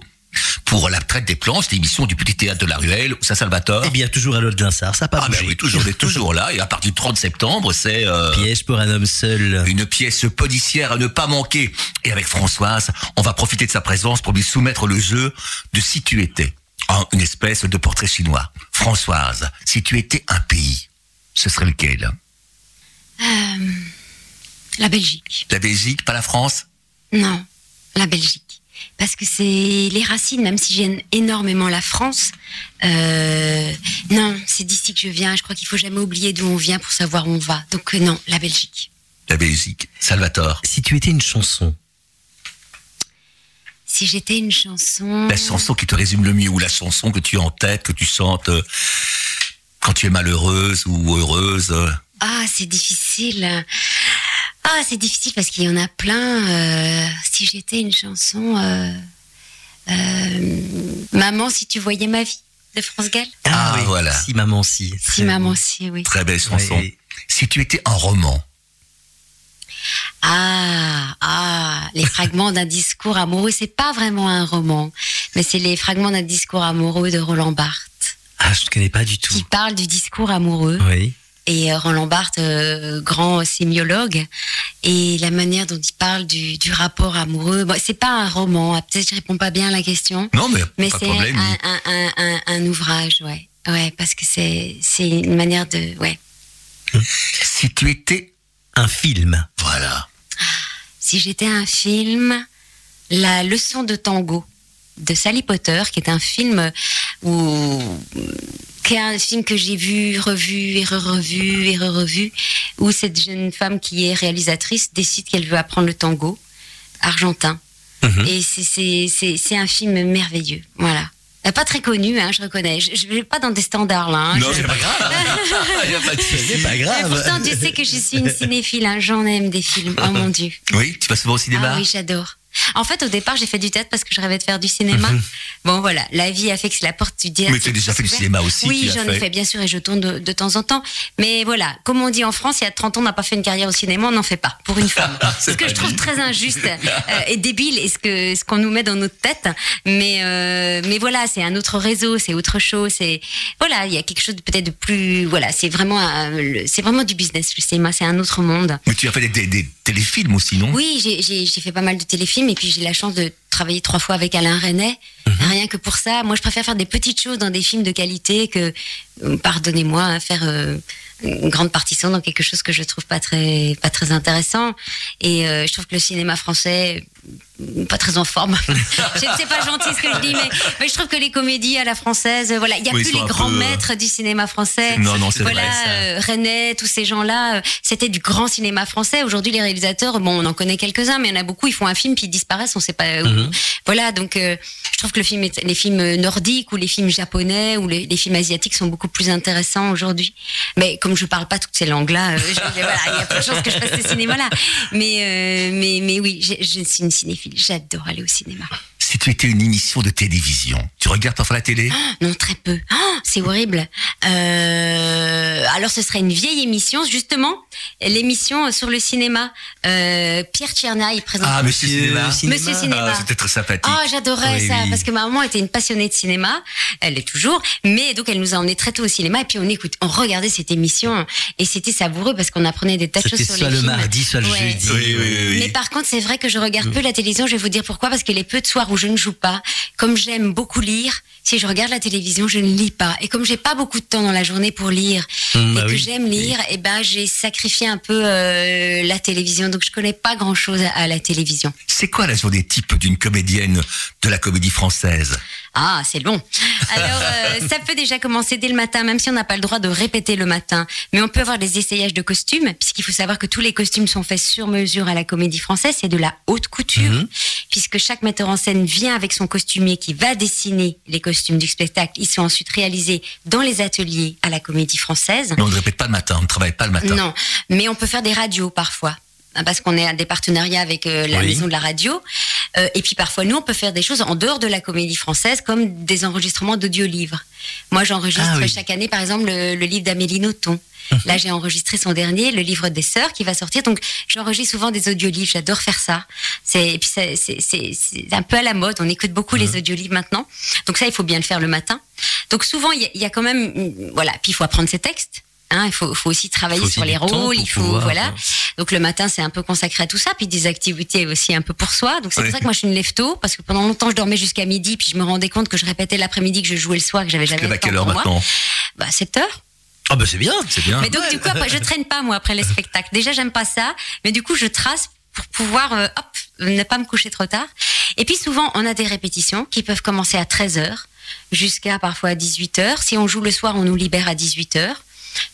pour la traite des planches, l'émission du Petit Théâtre de la Ruelle, où ça Salvatore Eh bien, toujours à l'autre Linsard, ça n'a pas Ah ben bougé. oui, toujours, on est toujours là, et à partir du 30 septembre, c'est... euh, Piège pour un homme seul. une pièce policière à ne pas manquer. Et avec Françoise, on va profiter de sa présence pour lui soumettre le jeu de si tu étais. En une espèce de portrait chinois. Françoise, si tu étais un pays, ce serait lequel? Euh, la Belgique. La Belgique, pas la France? Non, la Belgique. Parce que c'est les racines, même si j'aime énormément la France. euh, non, c'est d'ici que je viens. Je crois qu'il faut jamais oublier d'où on vient pour savoir où on va. Donc euh, non, la Belgique. La Belgique. Salvatore. Si tu étais une chanson, Si j'étais une chanson. La chanson qui te résume le mieux, ou la chanson que tu as en tête, que tu chantes euh, quand tu es malheureuse ou heureuse. Ah, c'est difficile. Ah, c'est difficile parce qu'il y en a plein. euh, si j'étais une chanson. euh, euh, Maman, si tu voyais ma vie de France Gall. Ah, voilà. Si maman si. Si maman, si, oui. Très belle chanson. Si tu étais un roman, Ah, ah, les fragments d'un discours amoureux, c'est pas vraiment un roman, mais c'est les fragments d'un discours amoureux de Roland Barthes, Ah, je ne connais pas du tout. qui parle du discours amoureux. Oui. Et euh, Roland Barthes, euh, grand sémiologue, et la manière dont il parle du, du rapport amoureux. Bon, c'est pas un roman, peut-être que je réponds pas bien à la question, non mais, mais c'est problème. un, un, un, un, un ouvrage, ouais. Ouais, parce que c'est c'est une manière de. Ouais. Si tu étais, Un film. voilà, Si j'étais un film, La leçon de tango de Sally Potter, qui est un film où qui est un film que j'ai vu, revu et re-revu et re-revu, où cette jeune femme qui est réalisatrice décide qu'elle veut apprendre le tango argentin. Mhm. Et c'est- un film merveilleux. Voilà. Pas très connu, hein, je reconnais. Je ne vais pas dans des standards là. hein. Non, c'est pas grave. Pas. C'est pas grave. pourtant, tu sais que je suis une cinéphile. hein. J'en aime des films. Oh mon Dieu. Oui, tu vas souvent au cinéma? Ah oui, j'adore. En fait, au départ, j'ai fait du théâtre parce que je rêvais de faire du cinéma. bon, voilà, la vie a fait que c'est la porte du théâtre. Mais tu as déjà fait du cinéma aussi. Oui, j'en ai fait, bien sûr, et je tourne de, de temps en temps. Mais voilà, comme on dit en France, il y a 30 ans, on n'a pas fait une carrière au cinéma, on n'en fait pas, pour une femme. C'est ce que je trouve dit. très injuste euh, et débile, et ce que ce qu'on nous met dans notre tête. Mais euh, mais voilà, c'est un autre réseau, c'est autre chose. C'est voilà, il y a quelque chose peut-être de plus. Voilà, c'est vraiment c'est vraiment du business. Le cinéma, c'est un autre monde. Mais tu as fait des, des- des téléfilms aussi, non? Oui, j'ai fait pas mal de téléfilms et puis j'ai la chance de travailler trois fois avec Alain Renet. Rien que pour ça, moi je préfère faire des petites choses dans des films de qualité que, euh, pardonnez-moi, hein, faire euh, une grande partition dans quelque chose que je trouve pas très pas très intéressant. Et euh, je trouve que le cinéma français euh, pas très en forme. je sais c'est pas gentil ce que je dis, mais, mais je trouve que les comédies à la française, euh, voilà, il y a Oui, plus sont les grands peu, euh, maîtres du cinéma français. Non, non, c'est voilà, vrai, ça. euh, René, tous ces gens-là, euh, c'était du grand cinéma français. Aujourd'hui, les réalisateurs, bon, on en connaît quelques-uns, mais il y en a beaucoup, ils font un film puis ils disparaissent, on sait pas où. Mhm. Voilà, donc euh, je trouve que le film est- les films nordiques ou les films japonais ou les, les films asiatiques sont beaucoup plus intéressants aujourd'hui. Mais comme je parle pas toutes ces langues-là, euh, voilà, il y a peu de chances que je fasse ce cinéma-là. Mais, euh, mais, mais oui, je suis une cinéphile. J'adore aller au cinéma. Si tu étais une émission de télévision, tu regardes parfois la télé? Non, très peu. Oh, c'est horrible. Euh, alors, ce serait une vieille émission, justement, l'émission sur le cinéma. Euh, Pierre Tcherna, il présente. Ah, Monsieur Cinéma. Cinéma. Monsieur Cinéma. Ah, C'était très sympathique. Ah, j'adorais Oui, ça oui. parce que ma maman était une passionnée de cinéma. Elle est toujours, mais donc elle nous a emmenés très tôt au cinéma et puis on écoute, on regardait cette émission et c'était savoureux parce qu'on apprenait des tas de choses C'était sur soit les le films. mardi, soit le Ouais. jeudi. Oui, oui, oui, oui. Mais par contre, c'est vrai que je regarde peu la télévision. Je vais vous dire pourquoi. Parce que les peu de soirs où je ne joue pas, comme j'aime beaucoup lire, si je regarde la télévision, je ne lis pas. Et comme j'ai pas beaucoup de temps dans la journée pour lire Mmh, et bah que oui. j'aime lire, et ben j'ai sacrifié un peu euh, la télévision. Donc je connais pas grand chose à, à la télévision. C'est quoi la journée type d'une comédienne de la comédie française? Ah, c'est long. Alors, euh, ça peut déjà commencer dès le matin, même si on n'a pas le droit de répéter le matin. Mais on peut avoir des essayages de costumes, puisqu'il faut savoir que tous les costumes sont faits sur mesure à la comédie française. C'est de la haute couture, Mhm. puisque chaque metteur en scène vient avec son costumier qui va dessiner les costumes du spectacle. Ils sont ensuite réalisés dans les ateliers à la comédie française. Mais on ne répète pas le matin, on ne travaille pas le matin. Non, mais on peut faire des radios parfois. Hein, Parce qu'on est à des partenariats avec euh, la Oui. maison de la radio. Euh, et puis parfois, nous, on peut faire des choses en dehors de la comédie française, comme des enregistrements d'audiolivres. Moi, j'enregistre Ah oui. chaque année, par exemple, le, le livre d'Amélie Nothomb. Là, j'ai enregistré son dernier, le livre des sœurs, qui va sortir. Donc, j'enregistre souvent des audiolivres. J'adore faire ça. C'est, et puis, c'est, un peu à la mode. On écoute beaucoup les audiolivres maintenant. Donc, ça, il faut bien le faire le matin. Donc, souvent, il y, y a quand même, voilà. Puis, il faut apprendre ses textes. Hein, il faut, faut aussi travailler Faut aussi sur les rôles. Il faut, pouvoir, voilà. euh, Donc le matin, c'est un peu consacré à tout ça, puis des activités aussi un peu pour soi. Donc c'est pour ça que moi je suis une lève tôt, parce que pendant longtemps je dormais jusqu'à midi, puis je me rendais compte que je répétais l'après-midi que je jouais le soir, que j'avais jamais Tu le à temps quelle heure maintenant Bah 7 heures. Ah bah c'est bien. C'est bien. Mais donc du coup après, je traîne pas moi après les spectacles. Déjà j'aime pas ça, mais du coup je trace pour pouvoir euh, hop ne pas me coucher trop tard. Et puis souvent on a des répétitions qui peuvent commencer à 13 heures jusqu'à parfois à 18 heures. Si on joue le soir, on nous libère à 18 heures.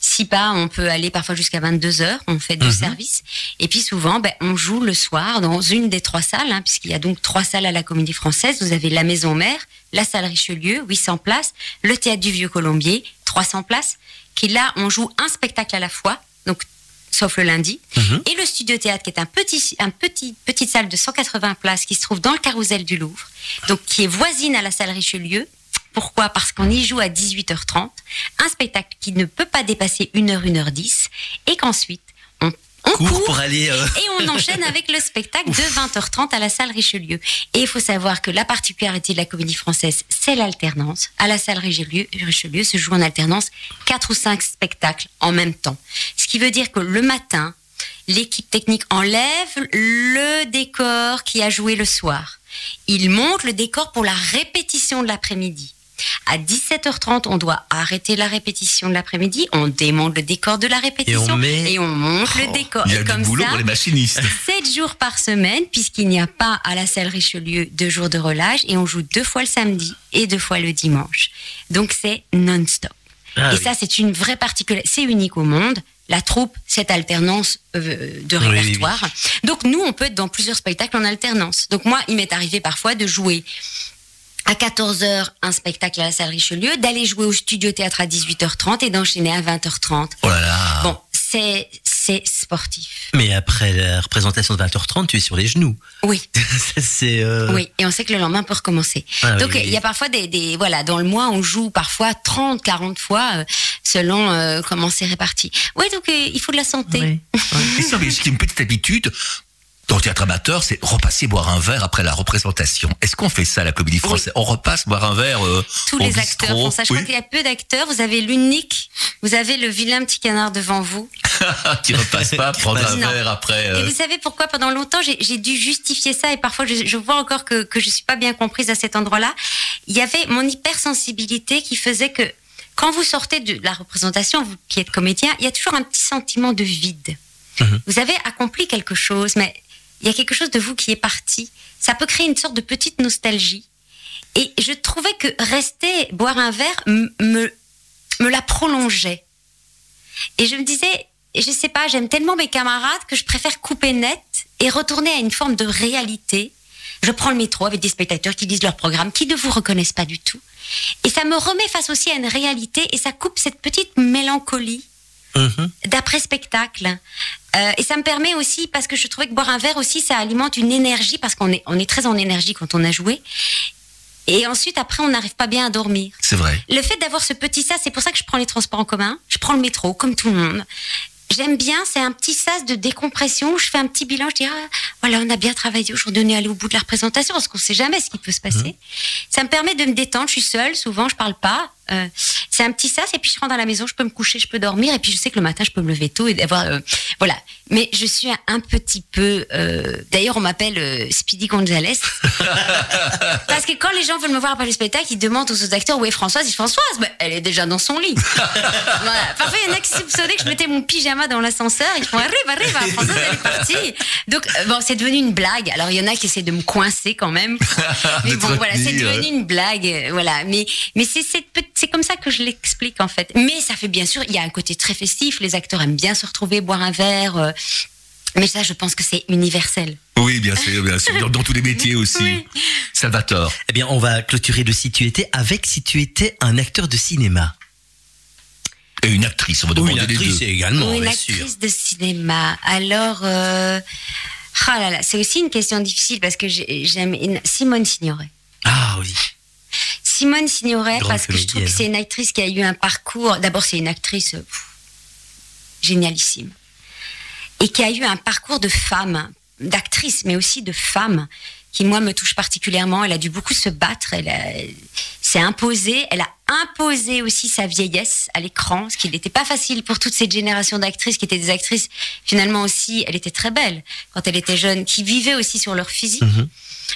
Si pas, on peut aller parfois jusqu'à 22 heures. On fait deux Mhm. services. Et puis souvent, ben, on joue le soir dans une des trois salles, hein, puisqu'il y a donc trois salles à la Comédie Française. Vous avez la Maison Mère, la salle Richelieu, 800 places, le théâtre du Vieux Colombier, 300 places. Qui là, on joue un spectacle à la fois, donc sauf le lundi. Mhm. Et le studio théâtre, qui est un petit, un petit, petite salle de 180 places qui se trouve dans le carrousel du Louvre, donc qui est voisine à la salle Richelieu. Pourquoi? Parce qu'on y joue à 18h30, un spectacle qui ne peut pas dépasser 1h, 1h10, et qu'ensuite, on, on court pour aller. euh, et on enchaîne avec le spectacle de 20h30 à la salle Richelieu. Et il faut savoir que la particularité de la comédie française, c'est l'alternance. À la salle Richelieu, Richelieu se joue en alternance quatre ou cinq spectacles en même temps. Ce qui veut dire que le matin, l'équipe technique enlève le décor qui a joué le soir. Il monte le décor pour la répétition de l'après-midi. À 17h30, on doit arrêter la répétition de l'après-midi, on démonte le décor de la répétition met- et on monte le décor. Il y a et du comme boulot ça, pour les machinistes. 7 jours par semaine, puisqu'il n'y a pas à la salle Richelieu deux jours de relâche, et on joue deux fois le samedi et deux fois le dimanche. Donc c'est non-stop. Ah et oui. ça, c'est une vraie particularité. C'est unique au monde. La troupe, cette alternance euh, de Oui, oui, oui. répertoire. Donc nous, on peut être dans plusieurs spectacles en alternance. Donc moi, il m'est arrivé parfois de jouer à 14h un spectacle à la salle Richelieu, d'aller jouer au studio théâtre à 18h30 et d'enchaîner à 20h30. Oh là là. Bon, c'est c'est sportif. Mais après la représentation de 20h30, tu es sur les genoux. Oui. c'est. euh, Oui, et on sait que le lendemain peut recommencer. ah Donc oui, il y a parfois des, des voilà dans le mois on joue parfois 30 40 fois euh, selon euh, comment c'est réparti. Oui, donc euh, il faut de la santé. oui. Et ça, mais ce qui est une petite habitude dans le théâtre amateur, c'est repasser boire un verre après la représentation. Est-ce qu'on fait ça à la comédie française? On repasse boire un verre euh, Tous au les bistrot acteurs font ça. Je Oui. crois qu'il y a peu d'acteurs. Vous avez l'unique, vous avez le vilain petit canard devant vous. qui repasse pas prendre un Non. verre après. Et euh, vous savez pourquoi? Pendant longtemps, j'ai dû justifier ça et parfois je, je vois encore que, que je suis pas bien comprise à cet endroit-là. Il y avait mon hypersensibilité qui faisait que quand vous sortez de la représentation, vous qui êtes comédien, il y a toujours un petit sentiment de vide. Mhm. Vous avez accompli quelque chose, mais il y a quelque chose de vous qui est parti. Ça peut créer une sorte de petite nostalgie. Et je trouvais que rester boire un verre me, me la prolongeait. Et je me disais, je sais pas, j'aime tellement mes camarades que je préfère couper net et retourner à une forme de réalité. Je prends le métro avec des spectateurs qui lisent leur programme, qui ne vous reconnaissent pas du tout. Et ça me remet face aussi à une réalité et ça coupe cette petite mélancolie Mhm. d'après-spectacle. Euh, et ça me permet aussi, parce que je trouvais que boire un verre aussi, ça alimente une énergie, parce qu'on est, on est très en énergie quand on a joué. Et ensuite, après, on n'arrive pas bien à dormir. C'est vrai. Le fait d'avoir ce petit sas, c'est pour ça que je prends les transports en commun, je prends le métro, comme tout le monde. J'aime bien, c'est un petit sas de décompression où je fais un petit bilan, je dis, ah, voilà, on a bien travaillé aujourd'hui, on est allé au bout de la représentation, parce qu'on sait jamais ce qui peut se passer. Ça me permet de me détendre, je suis seule, souvent, je parle pas. Euh, c'est un petit sas, et puis je rentre à la maison, je peux me coucher, je peux dormir, et puis je sais que le matin, je peux me lever tôt et d'avoir, euh, voilà. Mais je suis un, un petit peu, euh, d'ailleurs, on m'appelle Speedy Gonzalez. Parce que quand les gens veulent me voir après le spectacle, ils demandent aux autres acteurs où est Françoise? Ils Françoise, bah, elle est déjà dans son lit. Voilà. Parfois, il y en a qui soupçonnaient que je mettais mon pyjama dans l'ascenseur. Ils font arrive, arrive, Françoise, elle est partie. Donc, bon, c'est devenu une blague. Alors, il y en a qui essaient de me coincer quand même. Mais bon, voilà, c'est devenu une blague. Voilà. Mais, mais c'est, c'est, peut- c'est comme ça que je l'explique, en fait. Mais ça fait bien sûr, il y a un côté très festif. Les acteurs aiment bien se retrouver, boire un verre. euh, mais ça, je pense que c'est universel. Oui, bien sûr, bien sûr. Dans, dans tous les métiers aussi. Oui. Salvatore. Eh bien, on va clôturer le si tu étais avec si tu étais un acteur de cinéma. Et une actrice, on va demander une les actrice deux. également, Ou une sûr. actrice de cinéma. Alors, euh, ah là là, c'est aussi une question difficile parce que j'ai- j'aime une- Simone Signoret. Ah oui. Simone Signoret, parce que je trouve que c'est une actrice qui a eu un parcours. D'abord, c'est une actrice euh, pff, génialissime. Et qui a eu un parcours de femme, d'actrice, mais aussi de femme, qui, moi, me touche particulièrement. Elle a dû beaucoup se battre. Elle s'est imposée. Elle a imposé aussi sa vieillesse à l'écran, ce qui n'était pas facile pour toute cette génération d'actrices qui étaient des actrices, finalement aussi, elle était très belle quand elle était jeune, qui vivaient aussi sur leur physique. Mhm.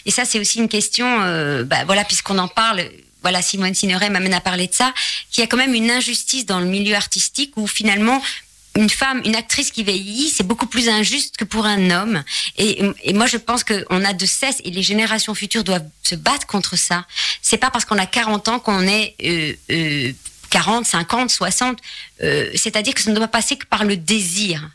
Et ça, c'est aussi une question, euh, bah, voilà, puisqu'on en parle, voilà, Simone Signoret m'amène à parler de ça, qu'il y a quand même une injustice dans le milieu artistique où finalement, une femme, une actrice qui vieillit, c'est beaucoup plus injuste que pour un homme. Et, et moi, je pense qu'on a de cesse, et les générations futures doivent se battre contre ça. C'est pas parce qu'on a 40 ans qu'on est euh, euh, 40, 50, 60. euh, C'est-à-dire que ça ne doit pas passer que par le désir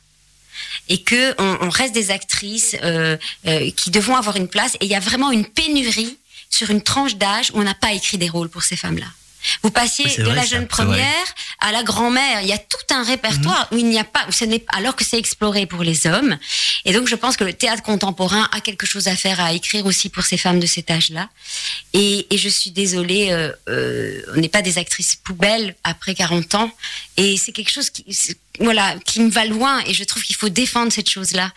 et que on, reste des actrices euh, euh, qui devront avoir une place. Et il y a vraiment une pénurie sur une tranche d'âge où on n'a pas écrit des rôles pour ces femmes-là. Vous passiez Oui, de vrai, la jeune première à la grand-mère. Il y a tout un répertoire où il n'y a pas, où ce n'est alors que c'est exploré pour les hommes. Et donc je pense que le théâtre contemporain a quelque chose à faire, à écrire aussi pour ces femmes de cet âge-là. Et, et je suis désolée, euh, euh, on n'est pas des actrices poubelles après 40 ans. Et c'est quelque chose qui, voilà, qui me va loin. Et je trouve qu'il faut défendre cette chose-là.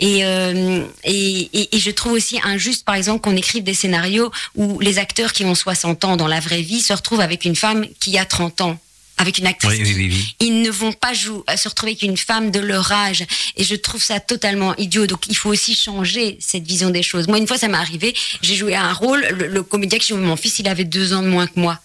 Et, euh, et, et, et je trouve aussi injuste, par exemple, qu'on écrive des scénarios où les acteurs qui ont 60 ans dans la vraie vie se retrouvent avec une femme qui a 30 ans. Avec une actrice Oui, oui, oui, oui. ils ne vont pas jouer, à se retrouver avec une femme de leur âge. Et je trouve ça totalement idiot. Donc, il faut aussi changer cette vision des choses. Moi, une fois, ça m'est arrivé. J'ai joué un rôle. Le, le comédien qui jouait mon fils, il avait deux ans de moins que moi.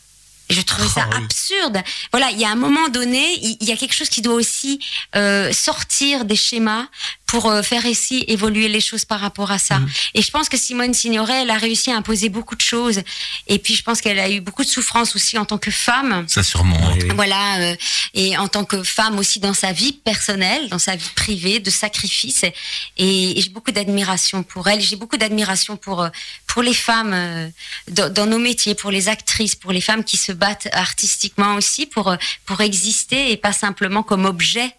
Et je trouvais ça Oh, oui. absurde. Voilà, il y a un moment donné, il il y a quelque chose qui doit aussi euh, sortir des schémas pour euh, faire ici évoluer les choses par rapport à ça. Mhm. Et je pense que Simone Signoret, elle a réussi à imposer beaucoup de choses. Et puis, je pense qu'elle a eu beaucoup de souffrance aussi en tant que femme. Ça sûrement. Oui, oui. Voilà, euh, et en tant que femme aussi dans sa vie personnelle, dans sa vie privée, de sacrifice. Et, et j'ai beaucoup d'admiration pour elle. J'ai beaucoup d'admiration pour euh, pour les femmes euh, dans, dans nos métiers, pour les actrices, pour les femmes qui se battent artistiquement aussi pour pour exister et pas simplement comme objet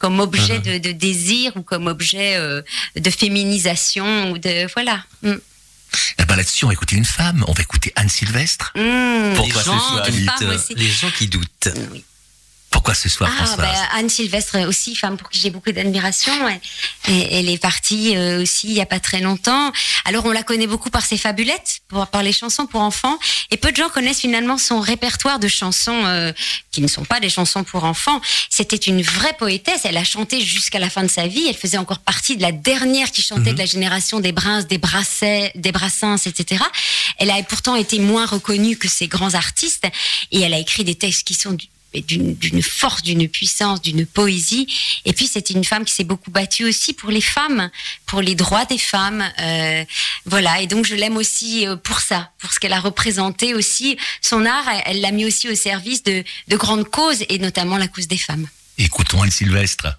comme objet de, de désir ou comme objet euh, de féminisation ou de voilà. Mm. Eh ben là-dessus, on va écouter une femme. On va écouter Anne Sylvestre. Mm, Pourquoi les ce gens, soir, femme euh, les gens qui doutent. Oui. Pourquoi ce soir, Ah, Françoise bah, Anne Sylvestre aussi, femme pour qui j'ai beaucoup d'admiration. Elle est partie euh, aussi il y a pas très longtemps. Alors on la connaît beaucoup par ses fabulettes, pour, par les chansons pour enfants. Et peu de gens connaissent finalement son répertoire de chansons euh, qui ne sont pas des chansons pour enfants. C'était une vraie poétesse. Elle a chanté jusqu'à la fin de sa vie. Elle faisait encore partie de la dernière qui chantait de la génération des Bruns, des Brasset, des Brassens, etc. Elle a pourtant été moins reconnue que ces grands artistes. Et elle a écrit des textes qui sont d'une force, d'une puissance, d'une poésie. Et puis c'était une femme qui s'est beaucoup battue aussi pour les femmes, pour les droits des femmes. euh, voilà. Et donc je l'aime aussi euh, pour ça, pour ce qu'elle a représenté aussi. Son art, elle l'a mis aussi au service de, de grandes causes et notamment la cause des femmes. Écoutons Anne Sylvestre.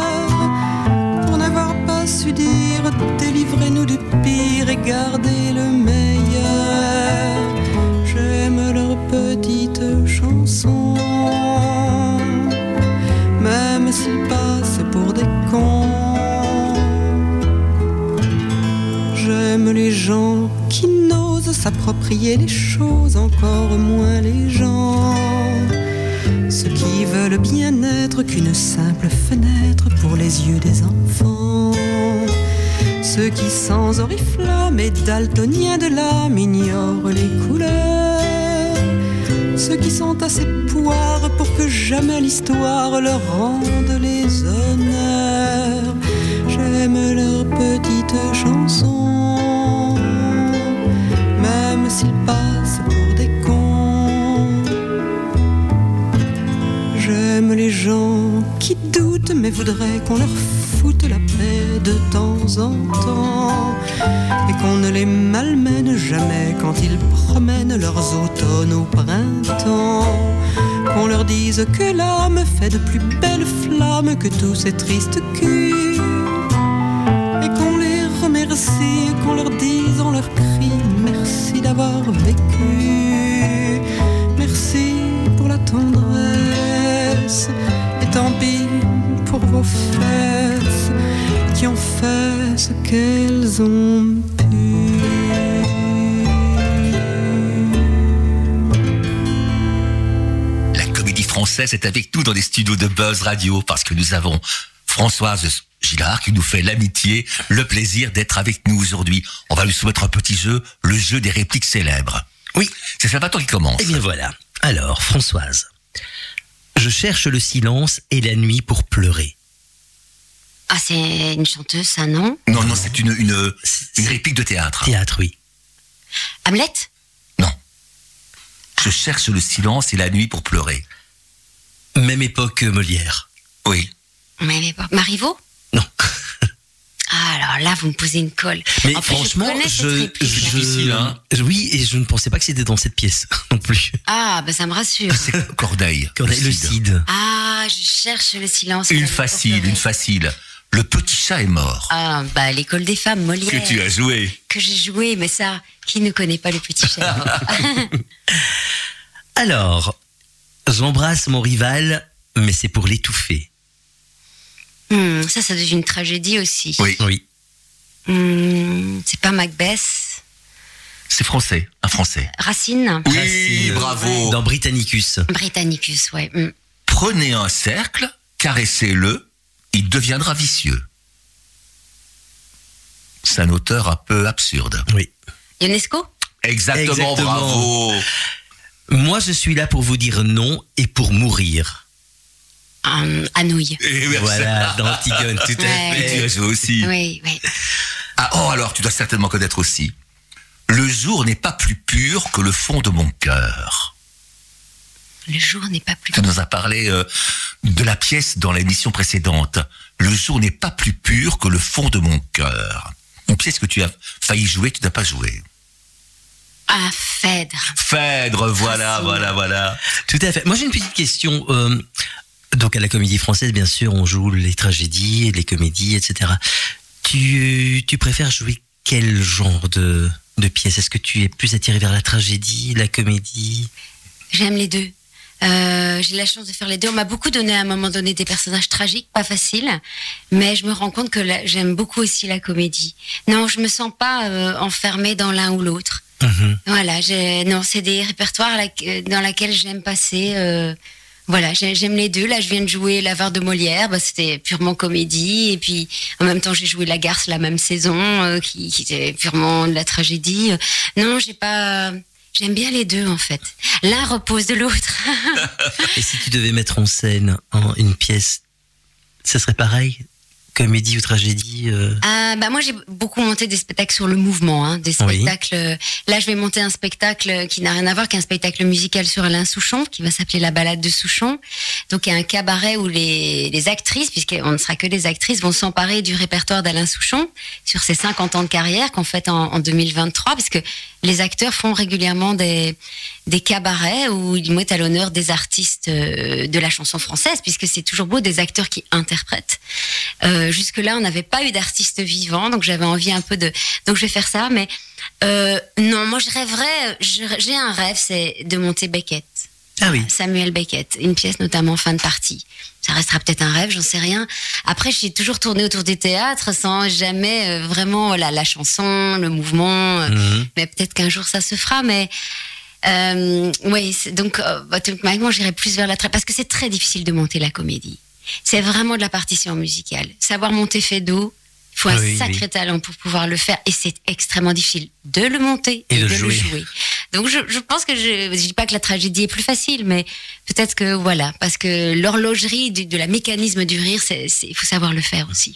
Dire, délivrez-nous du pire et gardez le meilleur. J'aime leurs petites chansons, même s'ils passent pour des cons. J'aime les gens qui n'osent s'approprier les choses, encore moins les gens. Ceux qui veulent bien être qu'une simple fenêtre pour les yeux des enfants. Ceux qui sans oriflamme et daltoniens de l'âme ignorent les couleurs. Ceux qui sont assez poires pour que jamais l'histoire leur rende les honneurs. J'aime leurs petites chansons, même s'ils passent pour des cons. J'aime les gens qui doutent mais voudraient qu'on leur la paix de temps en temps et qu'on ne les malmène jamais quand ils promènent leurs automnes au printemps. Qu'on leur dise que l'âme fait de plus belles flammes que tous ces tristes culs qu'elles ont pu. La comédie française est avec nous dans les studios de Buzz Radio parce que nous avons Françoise Gillard qui nous fait l'amitié, le plaisir d'être avec nous aujourd'hui. On va lui soumettre un petit jeu, le jeu des répliques célèbres. Oui. C'est Salvatore qui commence. Eh bien voilà. Alors, Françoise. Je cherche le silence et la nuit pour pleurer. Ah, c'est une chanteuse, ça, non Non, non, c'est une, une, réplique de théâtre. Théâtre, oui. Hamlet Non. Je cherche le silence et la nuit pour pleurer. Même époque que Molière. Oui. Mais, mais pas- Marivaux Non. Ah, alors là, vous me posez une colle. Mais En plus, franchement, je connais je, je- hein. difficile, hein. oui, et je ne pensais pas que c'était dans cette pièce non plus. Ah, bah ça me rassure. C'est Corneille. Corneille, le Cid. Cid. Ah, je cherche le silence. Une facile, une facile. Le petit chat est mort. Ah, bah l'école des femmes, Molière. Que tu as joué. que j'ai joué, mais ça, qui ne connaît pas le petit chat Alors, j'embrasse mon rival, mais c'est pour l'étouffer. Hmm, Ça, ça devient une tragédie aussi. Oui. Oui. Hmm, c'est pas Macbeth. C'est français, un français. Racine, Oui, Racine, bravo. Dans Britannicus. Britannicus, ouais. mm. Prenez un cercle, caressez-le, il deviendra vicieux. C'est un auteur un peu absurde. Oui. UNESCO Exactement, Exactement. bravo. Moi, je suis là pour vous dire non et pour mourir. Anouilh. Et merci. Voilà, dans Antigone, tout à Ouais. Et tu fait. as joué aussi. Oui, oui. Ah, oh, alors, tu dois certainement connaître aussi. Le jour n'est pas plus pur que le fond de mon cœur. Le jour n'est pas plus. Tu nous as parlé euh, de la pièce dans l'émission précédente. Le jour n'est pas plus pur que le fond de mon cœur. Une pièce que tu as failli jouer, tu n'as pas joué. Ah, Phèdre. Phèdre, voilà, voilà, voilà. Tout à fait. Moi, j'ai une petite question. euh, donc, à la comédie française, bien sûr, on joue les tragédies, les comédies, etc. Tu, tu préfères jouer quel genre de, de pièce? Est-ce que tu es plus attiré vers la tragédie, la comédie? J'aime les deux. Euh, j'ai la chance de faire les deux. On m'a beaucoup donné à un moment donné des personnages tragiques, pas facile, mais je me rends compte que j'aime beaucoup aussi la comédie. Non, je me sens pas euh, enfermée dans l'un ou l'autre. Mhm. Voilà, j'ai- non, c'est des répertoires dans lesquels j'aime passer. euh, voilà, j'ai- j'aime les deux. Là, je viens de jouer L'Avare de Molière, bah, c'était purement comédie. Et puis, en même temps, j'ai joué La Garce la même saison, euh, qui, qui était purement de la tragédie. Non, j'ai pas. J'aime bien les deux, en fait. L'un repose de l'autre. Et si tu devais mettre en scène en- une pièce, ça serait pareil? Comédie ou tragédie euh, Ah, bah moi j'ai beaucoup monté des spectacles sur le mouvement, hein, des spectacles. euh, Là, je vais monter un spectacle qui n'a rien à voir qu'un spectacle musical sur Alain Souchon, qui va s'appeler La Balade de Souchon. Donc, il y a un cabaret où les, les actrices, puisqu'on ne sera que des actrices, vont s'emparer du répertoire d'Alain Souchon sur ses 50 ans de carrière qu'on fête en, en 2023, parce que les acteurs font régulièrement des, des cabarets où ils mettent à l'honneur des artistes euh, de la chanson française, puisque c'est toujours beau des acteurs qui interprètent. Euh, Jusque-là, on n'avait pas eu d'artistes vivants, donc j'avais envie un peu de. Donc je vais faire ça, mais euh, non, moi je rêverais. J'ai un rêve, c'est de monter Beckett. Ah oui. Samuel Beckett, une pièce notamment fin de partie. Ça restera peut-être un rêve, j'en sais rien. Après, j'ai toujours tourné autour du théâtre sans jamais euh, vraiment voilà, la chanson, le mouvement. euh, Mhm. mais peut-être qu'un jour ça se fera. Mais euh, oui, donc euh, automatiquement j'irai plus vers la parce que c'est très difficile de monter la comédie. C'est vraiment de la partition musicale. Savoir monter Fedo, faut Ah un oui, sacré oui. talent pour pouvoir le faire et c'est extrêmement difficile de le monter Et et, de de, le jouer. jouer. Donc je, je pense que je, je dis pas que la tragédie est plus facile, mais peut-être que voilà, parce que l'horlogerie du- de la mécanisme du rire, il faut savoir le faire aussi.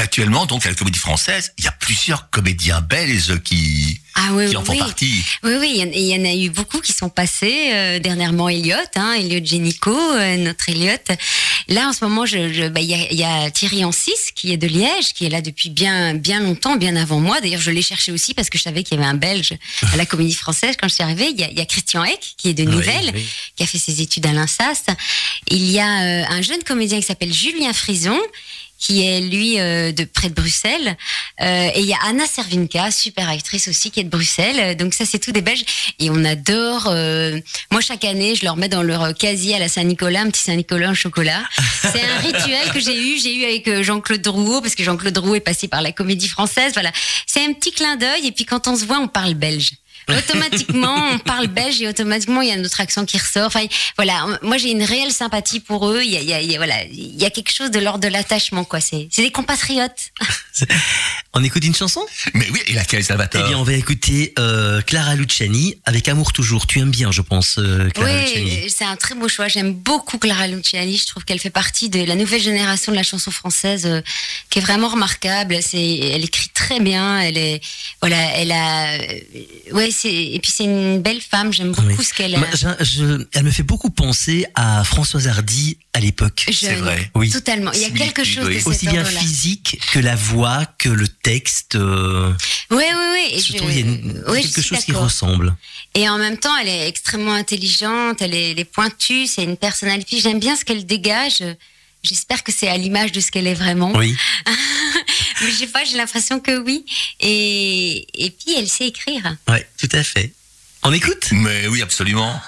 Mais actuellement, donc, à la comédie française, il y a plusieurs comédiens belges qui, Ah oui, qui en font oui. partie. Oui, oui, il y en- a eu beaucoup qui sont passés. euh, dernièrement, Elliot, hein, Elliot Génico, euh, notre Elliot. Là, en ce moment, je, je- bah, il y, a, il y a Thierry Ancis, qui est de Liège, qui est là depuis bien, bien longtemps, bien avant moi. D'ailleurs, je l'ai cherché aussi parce que je savais qu'il y avait un Belge à la Comédie Française. Quand je suis arrivée, il y a, il y a Christian Eck, qui est de oui. qui a fait ses études à l'INSAS. Il y a euh, un jeune comédien qui s'appelle Julien Frison, qui est lui euh, de près de Bruxelles. Euh, et il y a Anna Servinka, super actrice aussi, qui est de Bruxelles. Euh, Donc ça, c'est tout des Belges. Et on adore. euh, moi, chaque année, je leur mets dans leur casier à la Saint-Nicolas un petit Saint-Nicolas au chocolat. C'est un rituel que j'ai eu. J'ai eu avec euh, Jean-Claude Drouot, parce que Jean-Claude Drouot est passé par la Comédie Française. Voilà, c'est un petit clin d'œil. Et puis quand on se voit, on parle belge. Automatiquement, on parle belge et automatiquement, il y a notre accent qui ressort. Enfin, voilà, moi j'ai une réelle sympathie pour eux. Il y a, il y a- il y a- voilà, il y a quelque chose de l'ordre de l'attachement, quoi. C'est, c'est des compatriotes. On écoute une chanson? Mais oui, et laquelle, Eh Salvatore bien, on va écouter euh, Clara Luciani avec Amour toujours. Tu aimes bien, je pense, euh, Clara Luciani. Oui, c'est un très beau choix. J'aime beaucoup Clara Luciani. Je trouve qu'elle fait partie de la nouvelle génération de la chanson française, euh, qui est vraiment remarquable. C'est, elle écrit très bien. Elle est, voilà, elle a, euh, ouais, c'est, et puis c'est une belle femme. J'aime beaucoup Oui. ce qu'elle a. Je- je- elle me fait beaucoup penser à Françoise Hardy à l'époque. Jeune. vrai. Oui. Totalement. Il y a quelque chose oui. de Aussi bien physique que la voix, que le texte. euh, Oui, oui, oui. Et surtout, je- il y a une- oui, je quelque chose qui ressemble. Et en même temps, elle est extrêmement intelligente, elle est, elle est pointue, c'est une personnalité. J'aime bien ce qu'elle dégage. J'espère que c'est à l'image de ce qu'elle est vraiment. Oui. Mais je sais pas, j'ai l'impression que oui. Et, et puis, elle sait écrire. Ouais, tout à fait. On écoute? Mais oui, absolument.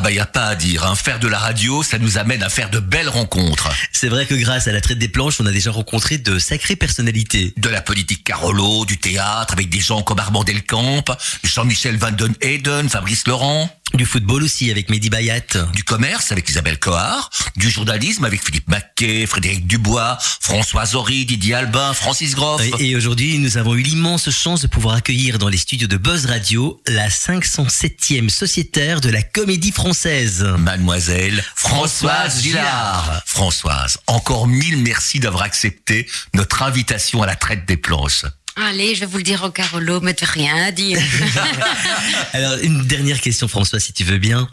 Ah bah y a pas à dire, hein. faire de la radio, ça nous amène à faire de belles rencontres. C'est vrai que grâce à la traite des planches, on a déjà rencontré de sacrées personnalités. De la politique Carolo, du théâtre, avec des gens comme Armand Delcamp, Jean-Michel Van Den Eyden, Fabrice Laurent, Du football aussi avec Mehdi Bayat. du commerce avec Isabelle Cohard, du journalisme avec Philippe Maquet, Frédéric Dubois, François Horry, Didier Albin, Francis Groff. Et et aujourd'hui, nous avons eu l'immense chance de pouvoir accueillir dans les studios de Buzz Radio la 507e sociétaire de la comédie française. Mademoiselle Françoise Gillard. Françoise, encore mille merci d'avoir accepté notre invitation à la traite des planches. Allez, je vais vous le dire au Carolo, mais de rien à dire. Alors, une dernière question, François, si tu veux bien.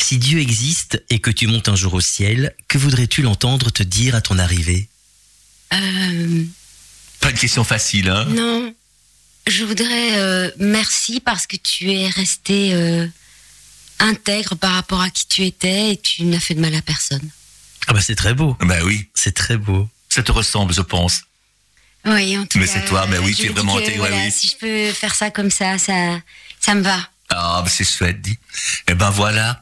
Si Dieu existe et que tu montes un jour au ciel, que voudrais-tu l'entendre te dire à ton arrivée? Euh, Pas une question facile, hein non, je voudrais euh, merci parce que tu es resté euh, intègre par rapport à qui tu étais et tu n'as fait de mal à personne. Ah bah c'est très beau. Ben oui, C'est très beau. ça te ressemble, je pense. Oui, en tout Mais c'est toi, mais oui, je tu es vraiment que, ouais, oui. Si je peux faire ça comme ça, ça, ça me va. Ah, ben c'est chouette, dit. Eh ben voilà,